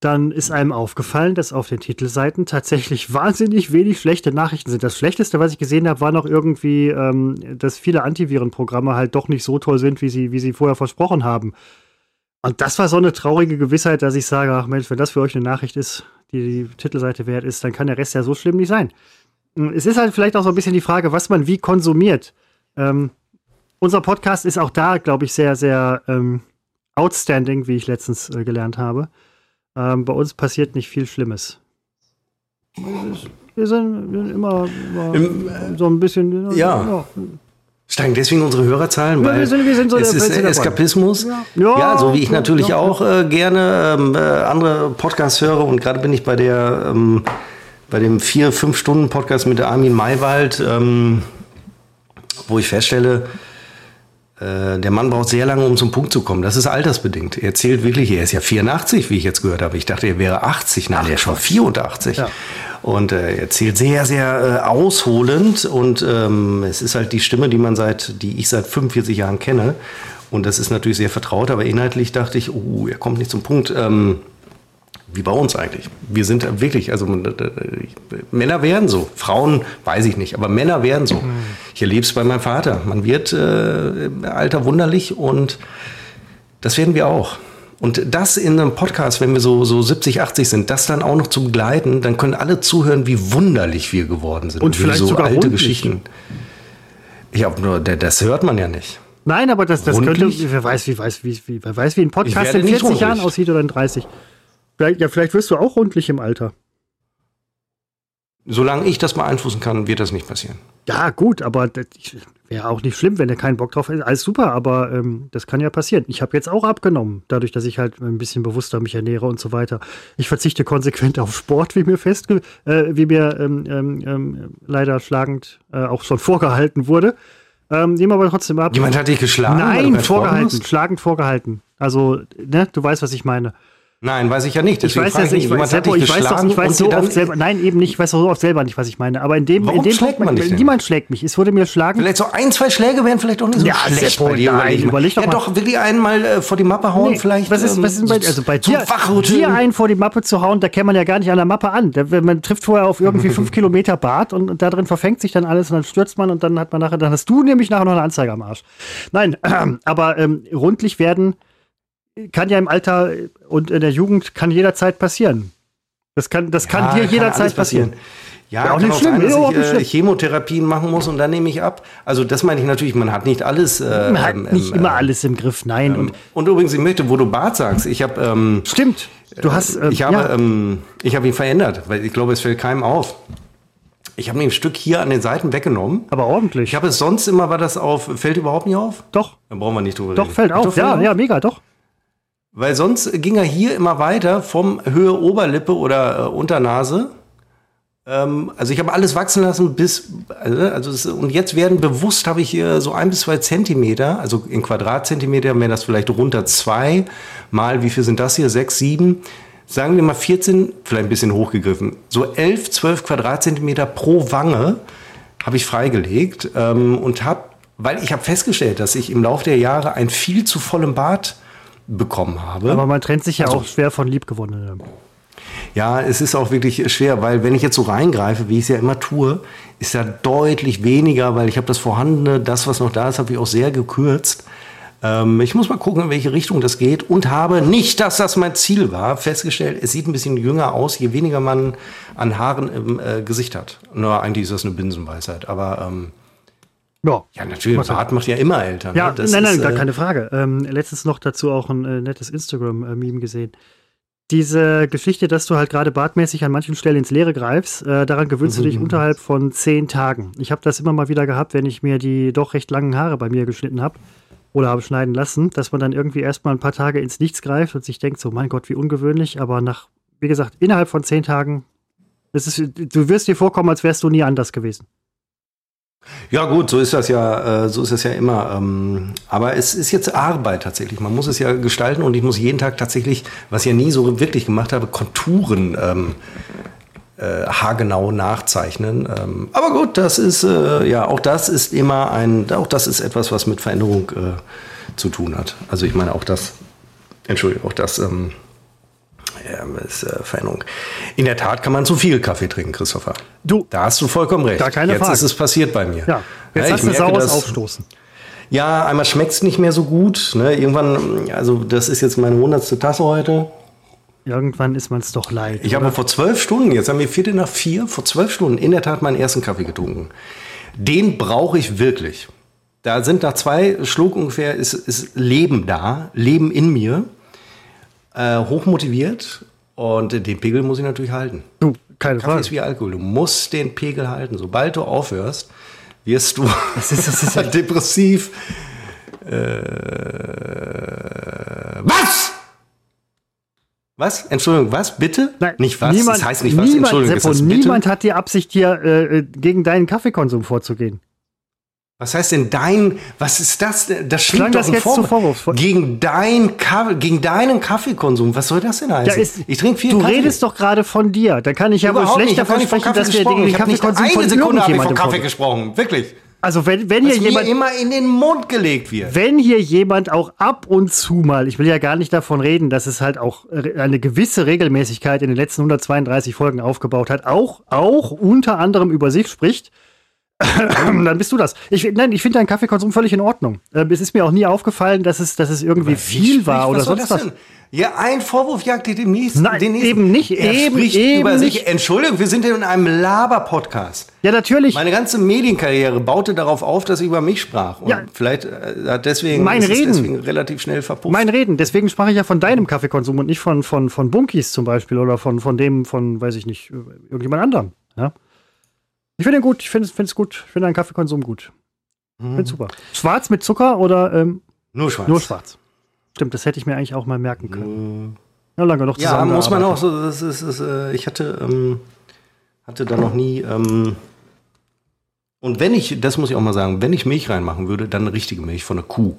[SPEAKER 1] dann ist einem aufgefallen, dass auf den Titelseiten tatsächlich (laughs) wahnsinnig wenig schlechte Nachrichten sind. Das Schlechteste, was ich gesehen habe, war noch irgendwie, ähm, dass viele Antivirenprogramme halt doch nicht so toll sind, wie sie, wie sie vorher versprochen haben. Und das war so eine traurige Gewissheit, dass ich sage, ach Mensch, wenn das für euch eine Nachricht ist, die die Titelseite wert ist, dann kann der Rest ja so schlimm nicht sein. Es ist halt vielleicht auch so ein bisschen die Frage, was man wie konsumiert. Ähm, unser Podcast ist auch da, glaube ich, sehr, sehr ähm, outstanding, wie ich letztens äh, gelernt habe. Ähm, bei uns passiert nicht viel Schlimmes. Wir sind, wir sind immer, immer Im, so ein bisschen.
[SPEAKER 2] Ja. ja. Steigen deswegen unsere Hörerzahlen, weil wir sind, wir sind so es ist Eskapismus. Ja. Ja, ja, so wie ich natürlich auch äh, gerne ähm, äh, andere Podcasts höre und gerade bin ich bei der ähm, bei dem vier fünf Stunden Podcast mit der Armin Maywald, ähm, wo ich feststelle, der Mann braucht sehr lange, um zum Punkt zu kommen. Das ist altersbedingt. Er erzählt wirklich, er ist ja 84, wie ich jetzt gehört habe. Ich dachte, er wäre 80. Nein, Ach, er ist schon 84. Ja. Und äh, er erzählt sehr, sehr äh, ausholend. Und ähm, es ist halt die Stimme, die man seit, die ich seit 45 Jahren kenne. Und das ist natürlich sehr vertraut, aber inhaltlich dachte ich, oh, er kommt nicht zum Punkt. Ähm, wie bei uns eigentlich. Wir sind wirklich, also Männer werden so, Frauen weiß ich nicht, aber Männer werden so. Ich erlebe es bei meinem Vater. Man wird äh, Alter wunderlich und das werden wir auch. Und das in einem Podcast, wenn wir so, so 70, 80 sind, das dann auch noch zu begleiten, dann können alle zuhören, wie wunderlich wir geworden sind.
[SPEAKER 1] Und vielleicht so sogar alte Geschichten.
[SPEAKER 2] Ich nur, das hört man ja nicht.
[SPEAKER 1] Nein, aber das, das könnte, wer weiß, wie, weiß, wie, wie, wer weiß, wie ein Podcast in 40 Jahren aussieht oder in 30. Vielleicht, ja, vielleicht wirst du auch rundlich im Alter.
[SPEAKER 2] Solange ich das beeinflussen kann, wird das nicht passieren.
[SPEAKER 1] Ja, gut, aber wäre auch nicht schlimm, wenn er keinen Bock drauf hat. Alles super, aber ähm, das kann ja passieren. Ich habe jetzt auch abgenommen, dadurch, dass ich halt ein bisschen bewusster mich ernähre und so weiter. Ich verzichte konsequent auf Sport, wie mir festge äh, wie mir ähm, ähm, ähm leider schlagend äh, auch schon vorgehalten wurde. Ähm, nehmen aber trotzdem ab.
[SPEAKER 2] Jemand hat dich geschlagen?
[SPEAKER 1] Nein, vorgehalten, schlagend vorgehalten. Also, ne, du weißt, was ich meine.
[SPEAKER 2] Nein, weiß ich ja nicht.
[SPEAKER 1] Deswegen ich weiß ja nicht, jemand Seppo, ich weiß doch, ich weiß so oft selber, nein, eben nicht, ich weiß so oft selber nicht, was ich meine. Aber in dem,
[SPEAKER 2] Warum
[SPEAKER 1] in dem
[SPEAKER 2] schlägt man
[SPEAKER 1] dich niemand schlägt mich. Es wurde mir schlagen.
[SPEAKER 2] Vielleicht so ein, zwei Schläge wären vielleicht auch nicht so
[SPEAKER 1] ja, schlecht Seppo, bei dir. Nein, überleg doch
[SPEAKER 2] ja,
[SPEAKER 1] mal.
[SPEAKER 2] doch, will die einen mal äh, vor die Mappe hauen nee, vielleicht?
[SPEAKER 1] Was ist, was ist bei, also bei dir, dir einen vor die Mappe zu hauen, da kennt man ja gar nicht an der Mappe an. Da, man trifft vorher auf irgendwie fünf (laughs) Kilometer Bad und, und da drin verfängt sich dann alles und dann stürzt man und dann hat man nachher, dann hast du nämlich nachher noch eine Anzeige am Arsch. Nein, (clears throat) aber ähm, rundlich werden kann ja im Alter und in der Jugend kann jederzeit passieren. Das kann, das kann dir jederzeit kann passieren. passieren.
[SPEAKER 2] Ja, ja auch nicht schlimm, sein, dass ich äh, Chemotherapien machen muss und dann nehme ich ab. Also das meine ich natürlich, man hat nicht alles.
[SPEAKER 1] Äh, man hat ähm, nicht ähm, immer alles im Griff, nein.
[SPEAKER 2] Ähm, und, und, übrigens, ich möchte, wo du Bart sagst, ich habe. Ähm,
[SPEAKER 1] Stimmt. Du hast.
[SPEAKER 2] Äh, ich habe, ja. ähm, ich habe ihn verändert, weil ich glaube, es fällt keinem auf. Ich habe mir ein Stück hier an den Seiten weggenommen.
[SPEAKER 1] Aber ordentlich.
[SPEAKER 2] Ich habe es sonst immer, war das auf, fällt überhaupt nicht auf?
[SPEAKER 1] Doch.
[SPEAKER 2] Dann brauchen wir nicht drüber
[SPEAKER 1] doch, reden. Doch, fällt auf. Ja, ja, mega, doch.
[SPEAKER 2] Weil sonst ging er hier immer weiter vom Höhe Oberlippe oder äh, Unternase. Ähm, also ich habe alles wachsen lassen bis, also, also das, und jetzt werden bewusst, habe ich hier so ein bis zwei Zentimeter, also in Quadratzentimeter wäre das vielleicht runter zwei, mal, wie viel sind das hier, sechs, sieben, sagen wir mal 14, vielleicht ein bisschen hochgegriffen, so elf, zwölf Quadratzentimeter pro Wange habe ich freigelegt ähm, und habe, weil ich habe festgestellt, dass ich im Laufe der Jahre einen viel zu vollen Bart bekommen habe.
[SPEAKER 1] Aber man trennt sich ja also, auch schwer von Liebgewonnenen.
[SPEAKER 2] Ja, es ist auch wirklich schwer, weil wenn ich jetzt so reingreife, wie ich es ja immer tue, ist ja deutlich weniger, weil ich habe das Vorhandene, das, was noch da ist, habe ich auch sehr gekürzt. Ähm, ich muss mal gucken, in welche Richtung das geht und habe nicht, dass das mein Ziel war, festgestellt, es sieht ein bisschen jünger aus, je weniger man an Haaren im äh, Gesicht hat. Nur eigentlich ist das eine Binsenweisheit, aber ähm, ja, ja natürlich. Bart macht ja immer älter.
[SPEAKER 1] Ja, ne? nein, nein, ist, gar äh, keine Frage. Ähm, letztens noch dazu auch ein äh, nettes Instagram-Meme gesehen. Diese Geschichte, dass du halt gerade bartmäßig an manchen Stellen ins Leere greifst, äh, daran gewöhnst mhm. du dich (laughs) unterhalb von zehn Tagen. Ich habe das immer mal wieder gehabt, wenn ich mir die doch recht langen Haare bei mir geschnitten habe oder habe schneiden lassen, dass man dann irgendwie erstmal ein paar Tage ins Nichts greift und sich denkt, so, mein Gott, wie ungewöhnlich, aber nach, wie gesagt, innerhalb von zehn Tagen, ist, du wirst dir vorkommen, als wärst du nie anders gewesen.
[SPEAKER 2] Ja gut, so ist das ja, äh, so ist das ja immer. Ähm, aber es ist jetzt Arbeit tatsächlich. Man muss es ja gestalten und ich muss jeden Tag tatsächlich, was ich ja nie so wirklich gemacht habe, Konturen ähm, äh, haargenau nachzeichnen. Ähm, aber gut, das ist äh, ja auch das ist immer ein, auch das ist etwas, was mit Veränderung äh, zu tun hat. Also ich meine auch das, Entschuldigung, auch das. Ähm, ja, ist äh, Veränderung. In der Tat kann man zu viel Kaffee trinken, Christopher.
[SPEAKER 1] Du.
[SPEAKER 2] Da hast du vollkommen recht.
[SPEAKER 1] Gar keine
[SPEAKER 2] jetzt
[SPEAKER 1] Frage.
[SPEAKER 2] ist es passiert bei mir.
[SPEAKER 1] Ja, jetzt ja, hast du saures Aufstoßen.
[SPEAKER 2] Ja, einmal schmeckt es nicht mehr so gut. Ne? Irgendwann, also das ist jetzt meine hundertste Tasse heute.
[SPEAKER 1] Irgendwann ist man es doch leid.
[SPEAKER 2] Ich oder? habe vor zwölf Stunden, jetzt haben wir Viertel nach vier, vor zwölf Stunden in der Tat meinen ersten Kaffee getrunken. Den brauche ich wirklich. Da sind nach zwei Schluck ungefähr, ist, ist Leben da, Leben in mir äh, hochmotiviert und den Pegel muss ich natürlich halten.
[SPEAKER 1] Du, keine
[SPEAKER 2] Kaffee
[SPEAKER 1] Frage.
[SPEAKER 2] ist wie Alkohol. Du musst den Pegel halten. Sobald du aufhörst, wirst du (laughs)
[SPEAKER 1] das ist, das ist (laughs)
[SPEAKER 2] depressiv. Äh, was? Was? Entschuldigung, was? Bitte?
[SPEAKER 1] Nein, nicht was? Niemand, das heißt nicht was. Niemand, Entschuldigung, Seppo, niemand hat die Absicht, hier äh, gegen deinen Kaffeekonsum vorzugehen.
[SPEAKER 2] Was heißt denn dein, was ist das? Das schwingt doch
[SPEAKER 1] das
[SPEAKER 2] ein Vorwurf.
[SPEAKER 1] vorwurfsvoll?
[SPEAKER 2] Gegen, dein Kaffee, gegen deinen Kaffeekonsum. Was soll das denn heißen?
[SPEAKER 1] Ja, ist,
[SPEAKER 2] ich trinke viel
[SPEAKER 1] du
[SPEAKER 2] Kaffee.
[SPEAKER 1] redest doch gerade von dir. Da kann ich ja wohl schlecht
[SPEAKER 2] nicht.
[SPEAKER 1] Davon
[SPEAKER 2] nicht von
[SPEAKER 1] sprechen, dass wir
[SPEAKER 2] gesprochen.
[SPEAKER 1] den
[SPEAKER 2] nicht
[SPEAKER 1] Kaffeekonsum von
[SPEAKER 2] eine Sekunde habe ich von Kaffee gesprochen. Wirklich.
[SPEAKER 1] Also wenn, wenn hier
[SPEAKER 2] Was
[SPEAKER 1] jemand,
[SPEAKER 2] immer in den Mund gelegt wird.
[SPEAKER 1] wenn hier jemand auch ab und zu mal, ich will ja gar nicht davon reden, dass es halt auch eine gewisse Regelmäßigkeit in den letzten 132 Folgen aufgebaut hat, auch, auch unter anderem über sich spricht, (laughs) dann bist du das. Ich, nein, ich finde deinen Kaffeekonsum völlig in Ordnung. Äh, Es ist mir auch nie aufgefallen, dass es, dass es irgendwie
[SPEAKER 2] Wie
[SPEAKER 1] viel war oder sonst was.
[SPEAKER 2] denn? Ja, ein Vorwurf jagt dir den nächsten.
[SPEAKER 1] Nein,
[SPEAKER 2] den nächsten.
[SPEAKER 1] eben nicht,
[SPEAKER 2] Er
[SPEAKER 1] eben,
[SPEAKER 2] spricht
[SPEAKER 1] eben
[SPEAKER 2] über sich.
[SPEAKER 1] nicht.
[SPEAKER 2] Entschuldigung, wir sind in einem Laber-Podcast.
[SPEAKER 1] Ja, natürlich.
[SPEAKER 2] Meine ganze Medienkarriere baute darauf auf, dass ich über mich sprach. Und
[SPEAKER 1] Ja.
[SPEAKER 2] vielleicht äh, hat deswegen,
[SPEAKER 1] Mein Reden.
[SPEAKER 2] deswegen relativ schnell verpufft.
[SPEAKER 1] Mein Reden, deswegen sprach ich ja von deinem Kaffeekonsum und nicht von, von, von Bunkies zum Beispiel oder von, von dem, von, weiß ich nicht, irgendjemand anderem. Ja? Ich finde ihn gut, ich finde es gut, ich finde deinen Kaffeekonsum gut. Ich finde super. Schwarz mit Zucker oder ähm,
[SPEAKER 2] Nur schwarz.
[SPEAKER 1] nur schwarz? Stimmt, das hätte ich mir eigentlich auch mal merken können. Ja, lange noch
[SPEAKER 2] Ja, muss man auch so. Das ist, ist, äh, ich hatte, ähm, hatte da noch nie. Ähm, und wenn ich, das muss ich auch mal sagen, wenn ich Milch reinmachen würde, dann richtige Milch von einer Kuh.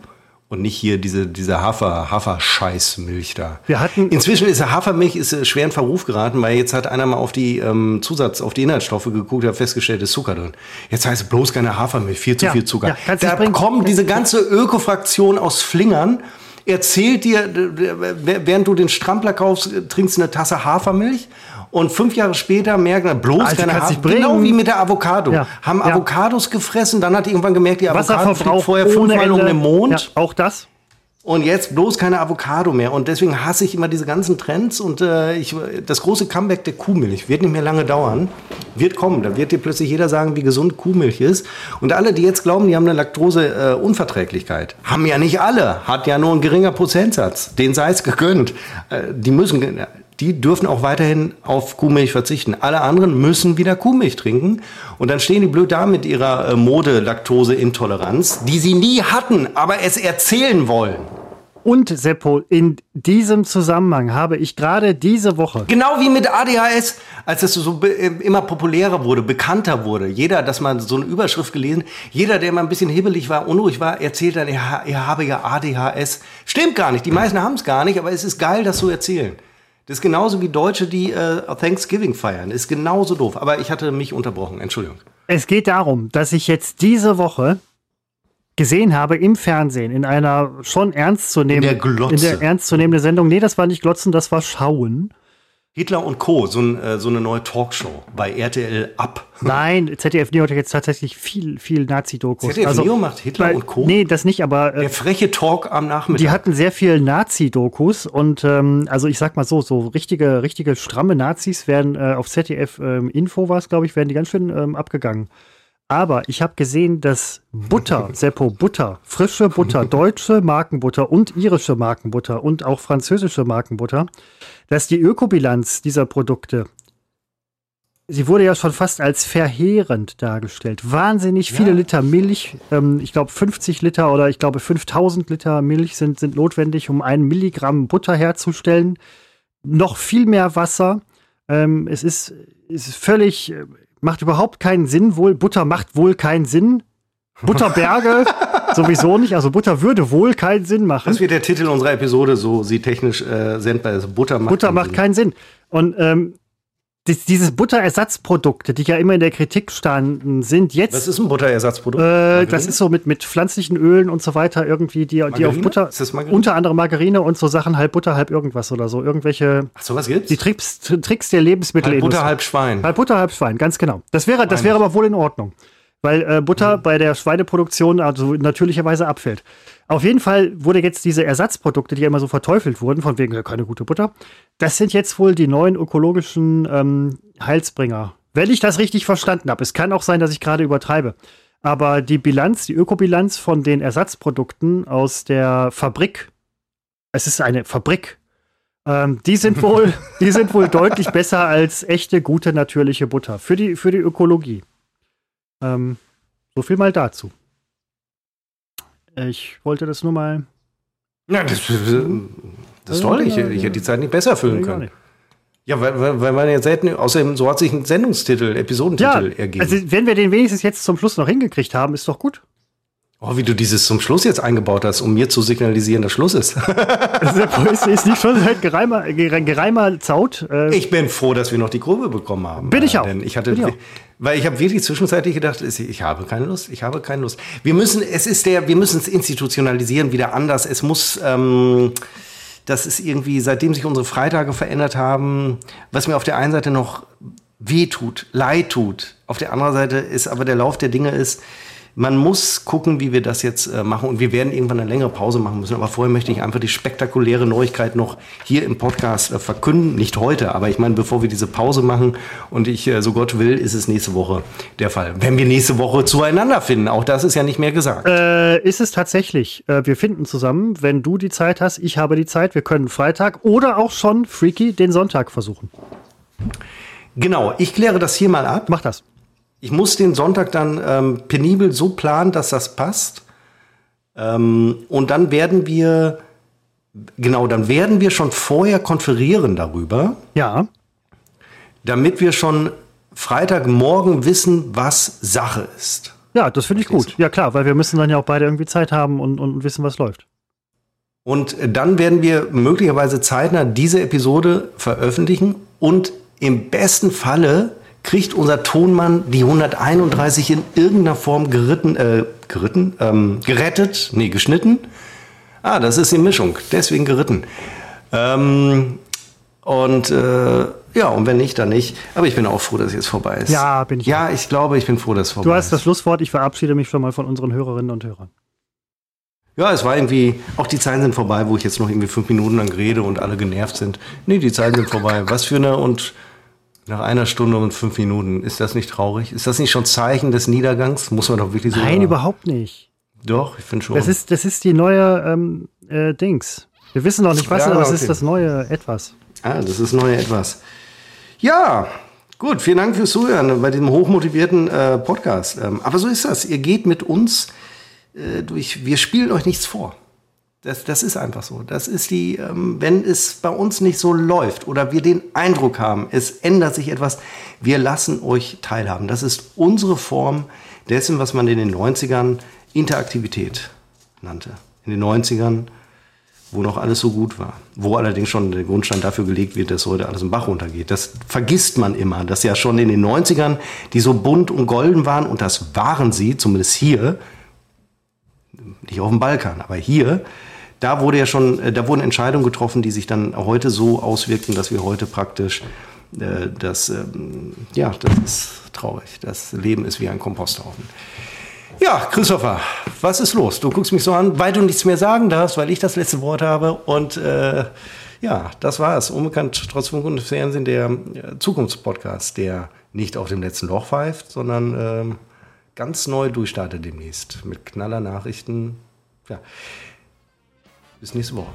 [SPEAKER 2] Und nicht hier diese, diese Hafer, Hafer-Scheißmilch da.
[SPEAKER 1] Wir hatten,
[SPEAKER 2] Inzwischen ist Hafermilch ist äh, schwer in Verruf geraten, weil jetzt hat einer mal auf die ähm, Zusatz, auf die Inhaltsstoffe geguckt, hat festgestellt, ist Zucker drin. Jetzt heißt es bloß keine Hafermilch, viel zu
[SPEAKER 1] Ja,
[SPEAKER 2] viel Zucker.
[SPEAKER 1] ja,
[SPEAKER 2] da kommt diese ganze Ökofraktion aus Flingern, erzählt dir, während du den Strampler kaufst, trinkst du eine Tasse Hafermilch. Und fünf Jahre später merken, bloß
[SPEAKER 1] Also
[SPEAKER 2] keine Hafermilch. Genau wie mit der Avocado.
[SPEAKER 1] Ja,
[SPEAKER 2] Haben
[SPEAKER 1] ja.
[SPEAKER 2] Avocados gefressen, dann hat die irgendwann gemerkt, die Avocado fliegt vorher fünfmal um den Mond.
[SPEAKER 1] Ja, auch das.
[SPEAKER 2] Und jetzt bloß keine Avocado mehr. Und deswegen hasse ich immer diese ganzen Trends. Und äh, ich, das große Comeback der Kuhmilch wird nicht mehr lange dauern. Wird kommen. Da wird dir plötzlich jeder sagen, wie gesund Kuhmilch ist. Und alle, die jetzt glauben, die haben eine Laktose-Unverträglichkeit, haben ja nicht alle. Hat ja nur ein geringer Prozentsatz. Den sei es gegönnt. Äh, die müssen, die dürfen auch weiterhin auf Kuhmilch verzichten. Alle anderen müssen wieder Kuhmilch trinken. Und dann stehen die blöd da mit ihrer äh, Mode-Laktose-Intoleranz, die sie nie hatten, aber es erzählen wollen.
[SPEAKER 1] Und Seppo, in diesem Zusammenhang habe ich gerade diese Woche
[SPEAKER 2] Genau wie mit ADHS, als es so äh, immer populärer wurde, bekannter wurde. Jeder, dass man so eine Überschrift gelesen, jeder, der mal ein bisschen hibbelig war, unruhig war, erzählt dann, er, er habe ja ADHS. Stimmt gar nicht. Die meisten haben es gar nicht, aber es ist geil, das zu erzählen. Das ist genauso wie Deutsche, die äh, Thanksgiving feiern. Ist genauso doof. Aber ich hatte mich unterbrochen. Entschuldigung.
[SPEAKER 1] Es geht darum, dass ich jetzt diese Woche gesehen habe im Fernsehen in einer schon ernstzunehmenden
[SPEAKER 2] In der Glotze.
[SPEAKER 1] in der ernstzunehmenden Sendung. Nee, das war nicht Glotzen, das war Schauen.
[SPEAKER 2] Hitler und Co., so, ein, äh, so eine neue Talkshow bei RTL ab.
[SPEAKER 1] Nein, ZDF Neo hat jetzt tatsächlich viel, viel Nazi-Dokus.
[SPEAKER 2] ZDF Neo macht Hitler
[SPEAKER 1] weil-
[SPEAKER 2] und Co.?
[SPEAKER 1] Nee, das nicht, aber äh,
[SPEAKER 2] Der freche Talk am Nachmittag.
[SPEAKER 1] die hatten sehr viel Nazi-Dokus und ähm, also ich sag mal so, so richtige, richtige stramme Nazis werden äh, auf ZDF ähm, Info war es, glaube ich, werden die ganz schön ähm, abgegangen. Aber ich habe gesehen, dass Butter, (laughs) Seppo, Butter, frische Butter, deutsche Markenbutter und irische Markenbutter und auch französische Markenbutter, dass die Ökobilanz dieser Produkte, sie wurde ja schon fast als verheerend dargestellt. Wahnsinnig viele Liter Milch, ähm, ich glaube 50 Liter oder ich glaube 5000 Liter Milch sind, sind notwendig, um ein Milligramm Butter herzustellen. Noch viel mehr Wasser. Ähm, es ist, es ist völlig, äh, macht überhaupt keinen Sinn. Wohl, Butter macht wohl keinen Sinn. Butterberge (laughs) sowieso nicht. Also Butter würde wohl keinen Sinn machen.
[SPEAKER 2] Das wird der Titel unserer Episode, so sie technisch äh, sendbar ist. Butter macht
[SPEAKER 1] Butter
[SPEAKER 2] keinen
[SPEAKER 1] macht
[SPEAKER 2] Sinn.
[SPEAKER 1] keinen Sinn. Und ähm, dies, diese Butterersatzprodukte, die ja immer in der Kritik standen, sind jetzt.
[SPEAKER 2] Was ist ein Butterersatzprodukt?
[SPEAKER 1] äh, das ist so mit, mit pflanzlichen Ölen und so weiter irgendwie, die, die auf? Butter.
[SPEAKER 2] Ist das Margarine?
[SPEAKER 1] Unter anderem Margarine und so Sachen, halb Butter, halb irgendwas oder so. Irgendwelche.
[SPEAKER 2] Ach, sowas gibt's?
[SPEAKER 1] Die Tricks, Tricks der Lebensmittel.
[SPEAKER 2] halb Butter, halb Schwein.
[SPEAKER 1] Halb Butter, halb Schwein, ganz genau. Das wäre, das wäre aber wohl in Ordnung. Weil äh, Butter bei der Schweineproduktion also natürlicherweise abfällt. Auf jeden Fall wurde jetzt diese Ersatzprodukte, die ja immer so verteufelt wurden, von wegen keine gute Butter, das sind jetzt wohl die neuen ökologischen ähm, Heilsbringer. Wenn ich das richtig verstanden habe. Es kann auch sein, dass ich gerade übertreibe. Aber die Bilanz, die Ökobilanz von den Ersatzprodukten aus der Fabrik, es ist eine Fabrik, ähm, die sind (laughs) wohl, die sind wohl deutlich besser als echte, gute, natürliche Butter. Für die, für die Ökologie. Ähm, so viel mal dazu. Ich wollte das nur mal.
[SPEAKER 2] Ja, das, das ist toll. Ich, ich hätte die Zeit nicht besser füllen können. Ja, weil, weil, weil man ja selten, außerdem, so hat sich ein Sendungstitel,
[SPEAKER 1] Ja,
[SPEAKER 2] Episodentitel ergeben.
[SPEAKER 1] also wenn wir den wenigstens jetzt zum Schluss noch hingekriegt haben, ist doch gut.
[SPEAKER 2] Oh, wie du dieses zum Schluss jetzt eingebaut hast, um mir zu signalisieren, dass Schluss ist.
[SPEAKER 1] ist, ist nicht schon seit gereimer, gereimer Zaut.
[SPEAKER 2] Äh ich bin froh, dass wir noch die Kurve bekommen haben.
[SPEAKER 1] Bin ich auch.
[SPEAKER 2] Denn ich hatte, ich auch. weil ich habe wirklich zwischenzeitlich gedacht, ich habe keine Lust, ich habe keine Lust. Wir müssen, es ist der, wir müssen es institutionalisieren, wieder anders. Es muss, ähm, das ist irgendwie, seitdem sich unsere Freitage verändert haben, was mir auf der einen Seite noch weh tut, leid tut. Auf der anderen Seite ist aber der Lauf der Dinge ist, man muss gucken, wie wir das jetzt äh, machen. Und wir werden irgendwann eine längere Pause machen müssen. Aber vorher möchte ich einfach die spektakuläre Neuigkeit noch hier im Podcast äh, verkünden. Nicht heute, aber ich meine, bevor wir diese Pause machen und ich, äh, so Gott will, ist es nächste Woche der Fall. Wenn wir nächste Woche zueinander finden, auch das ist ja nicht mehr gesagt.
[SPEAKER 1] Äh, ist es tatsächlich. Äh, wir finden zusammen, wenn du die Zeit hast, ich habe die Zeit. Wir können Freitag oder auch schon Freaky den Sonntag versuchen.
[SPEAKER 2] Genau, ich kläre das hier mal ab.
[SPEAKER 1] Mach das.
[SPEAKER 2] Ich muss den Sonntag dann ähm, penibel so planen, dass das passt. Ähm, und dann werden wir, genau, dann werden wir schon vorher konferieren darüber.
[SPEAKER 1] Ja.
[SPEAKER 2] Damit wir schon Freitagmorgen wissen, was Sache ist.
[SPEAKER 1] Ja, das finde ich gut. Ja, klar, weil wir müssen dann ja auch beide irgendwie Zeit haben und, und wissen, was läuft.
[SPEAKER 2] Und dann werden wir möglicherweise zeitnah diese Episode veröffentlichen und im besten Falle kriegt unser Tonmann die 131 in irgendeiner Form geritten, äh, geritten, ähm, gerettet, nee, geschnitten. Ah, das ist die Mischung, deswegen geritten. Ähm, und äh, ja, und wenn nicht, dann nicht. Aber ich bin auch froh, dass es jetzt vorbei ist.
[SPEAKER 1] Ja, bin ich.
[SPEAKER 2] Ja, ich glaube, ich bin froh, dass es vorbei
[SPEAKER 1] ist. Du hast das Schlusswort. Ich verabschiede mich schon mal von unseren Hörerinnen und Hörern.
[SPEAKER 2] Ja, es war irgendwie, auch die Zeiten sind vorbei, wo ich jetzt noch irgendwie fünf Minuten lang rede und alle genervt sind. Nee, die Zeiten sind vorbei. Was für eine und nach einer Stunde und fünf Minuten. Ist das nicht traurig? Ist das nicht schon Zeichen des Niedergangs? Muss man doch wirklich so
[SPEAKER 1] Nein, sagen? überhaupt nicht.
[SPEAKER 2] Doch, ich finde schon.
[SPEAKER 1] Das ist, das ist die neue ähm, äh, Dings. Wir wissen noch nicht, was, ja, aber okay. es ist das neue Etwas.
[SPEAKER 2] Ah, das ist neue Etwas. Ja, gut. Vielen Dank fürs Zuhören bei diesem hochmotivierten äh, Podcast. Ähm, aber so ist das. Ihr geht mit uns äh, durch. Wir spielen euch nichts vor. Das, das ist einfach so. Das ist die, ähm, wenn es bei uns nicht so läuft oder wir den Eindruck haben, es ändert sich etwas, wir lassen euch teilhaben. Das ist unsere Form dessen, was man in den 90ern Interaktivität nannte. In den 90ern, wo noch alles so gut war. Wo allerdings schon der Grundstein dafür gelegt wird, dass heute alles im Bach runtergeht. Das vergisst man immer, dass ja schon in den 90ern, die so bunt und golden waren, und das waren sie, zumindest hier, nicht auf dem Balkan, aber hier, da wurde ja schon, äh, da wurden Entscheidungen getroffen, die sich dann heute so auswirken, dass wir heute praktisch äh, das, ähm, ja, das ist traurig. Das Leben ist wie ein Komposthaufen. Ja, Christopher, was ist los? Du guckst mich so an, weil du nichts mehr sagen darfst, weil ich das letzte Wort habe. Und äh, ja, das war es. Unbekannt trotz Funk und Fernsehen, der äh, Zukunftspodcast, der nicht auf dem letzten Loch pfeift, sondern äh, ganz neu durchstartet demnächst mit knaller Nachrichten. Ja. Bis nächste Woche.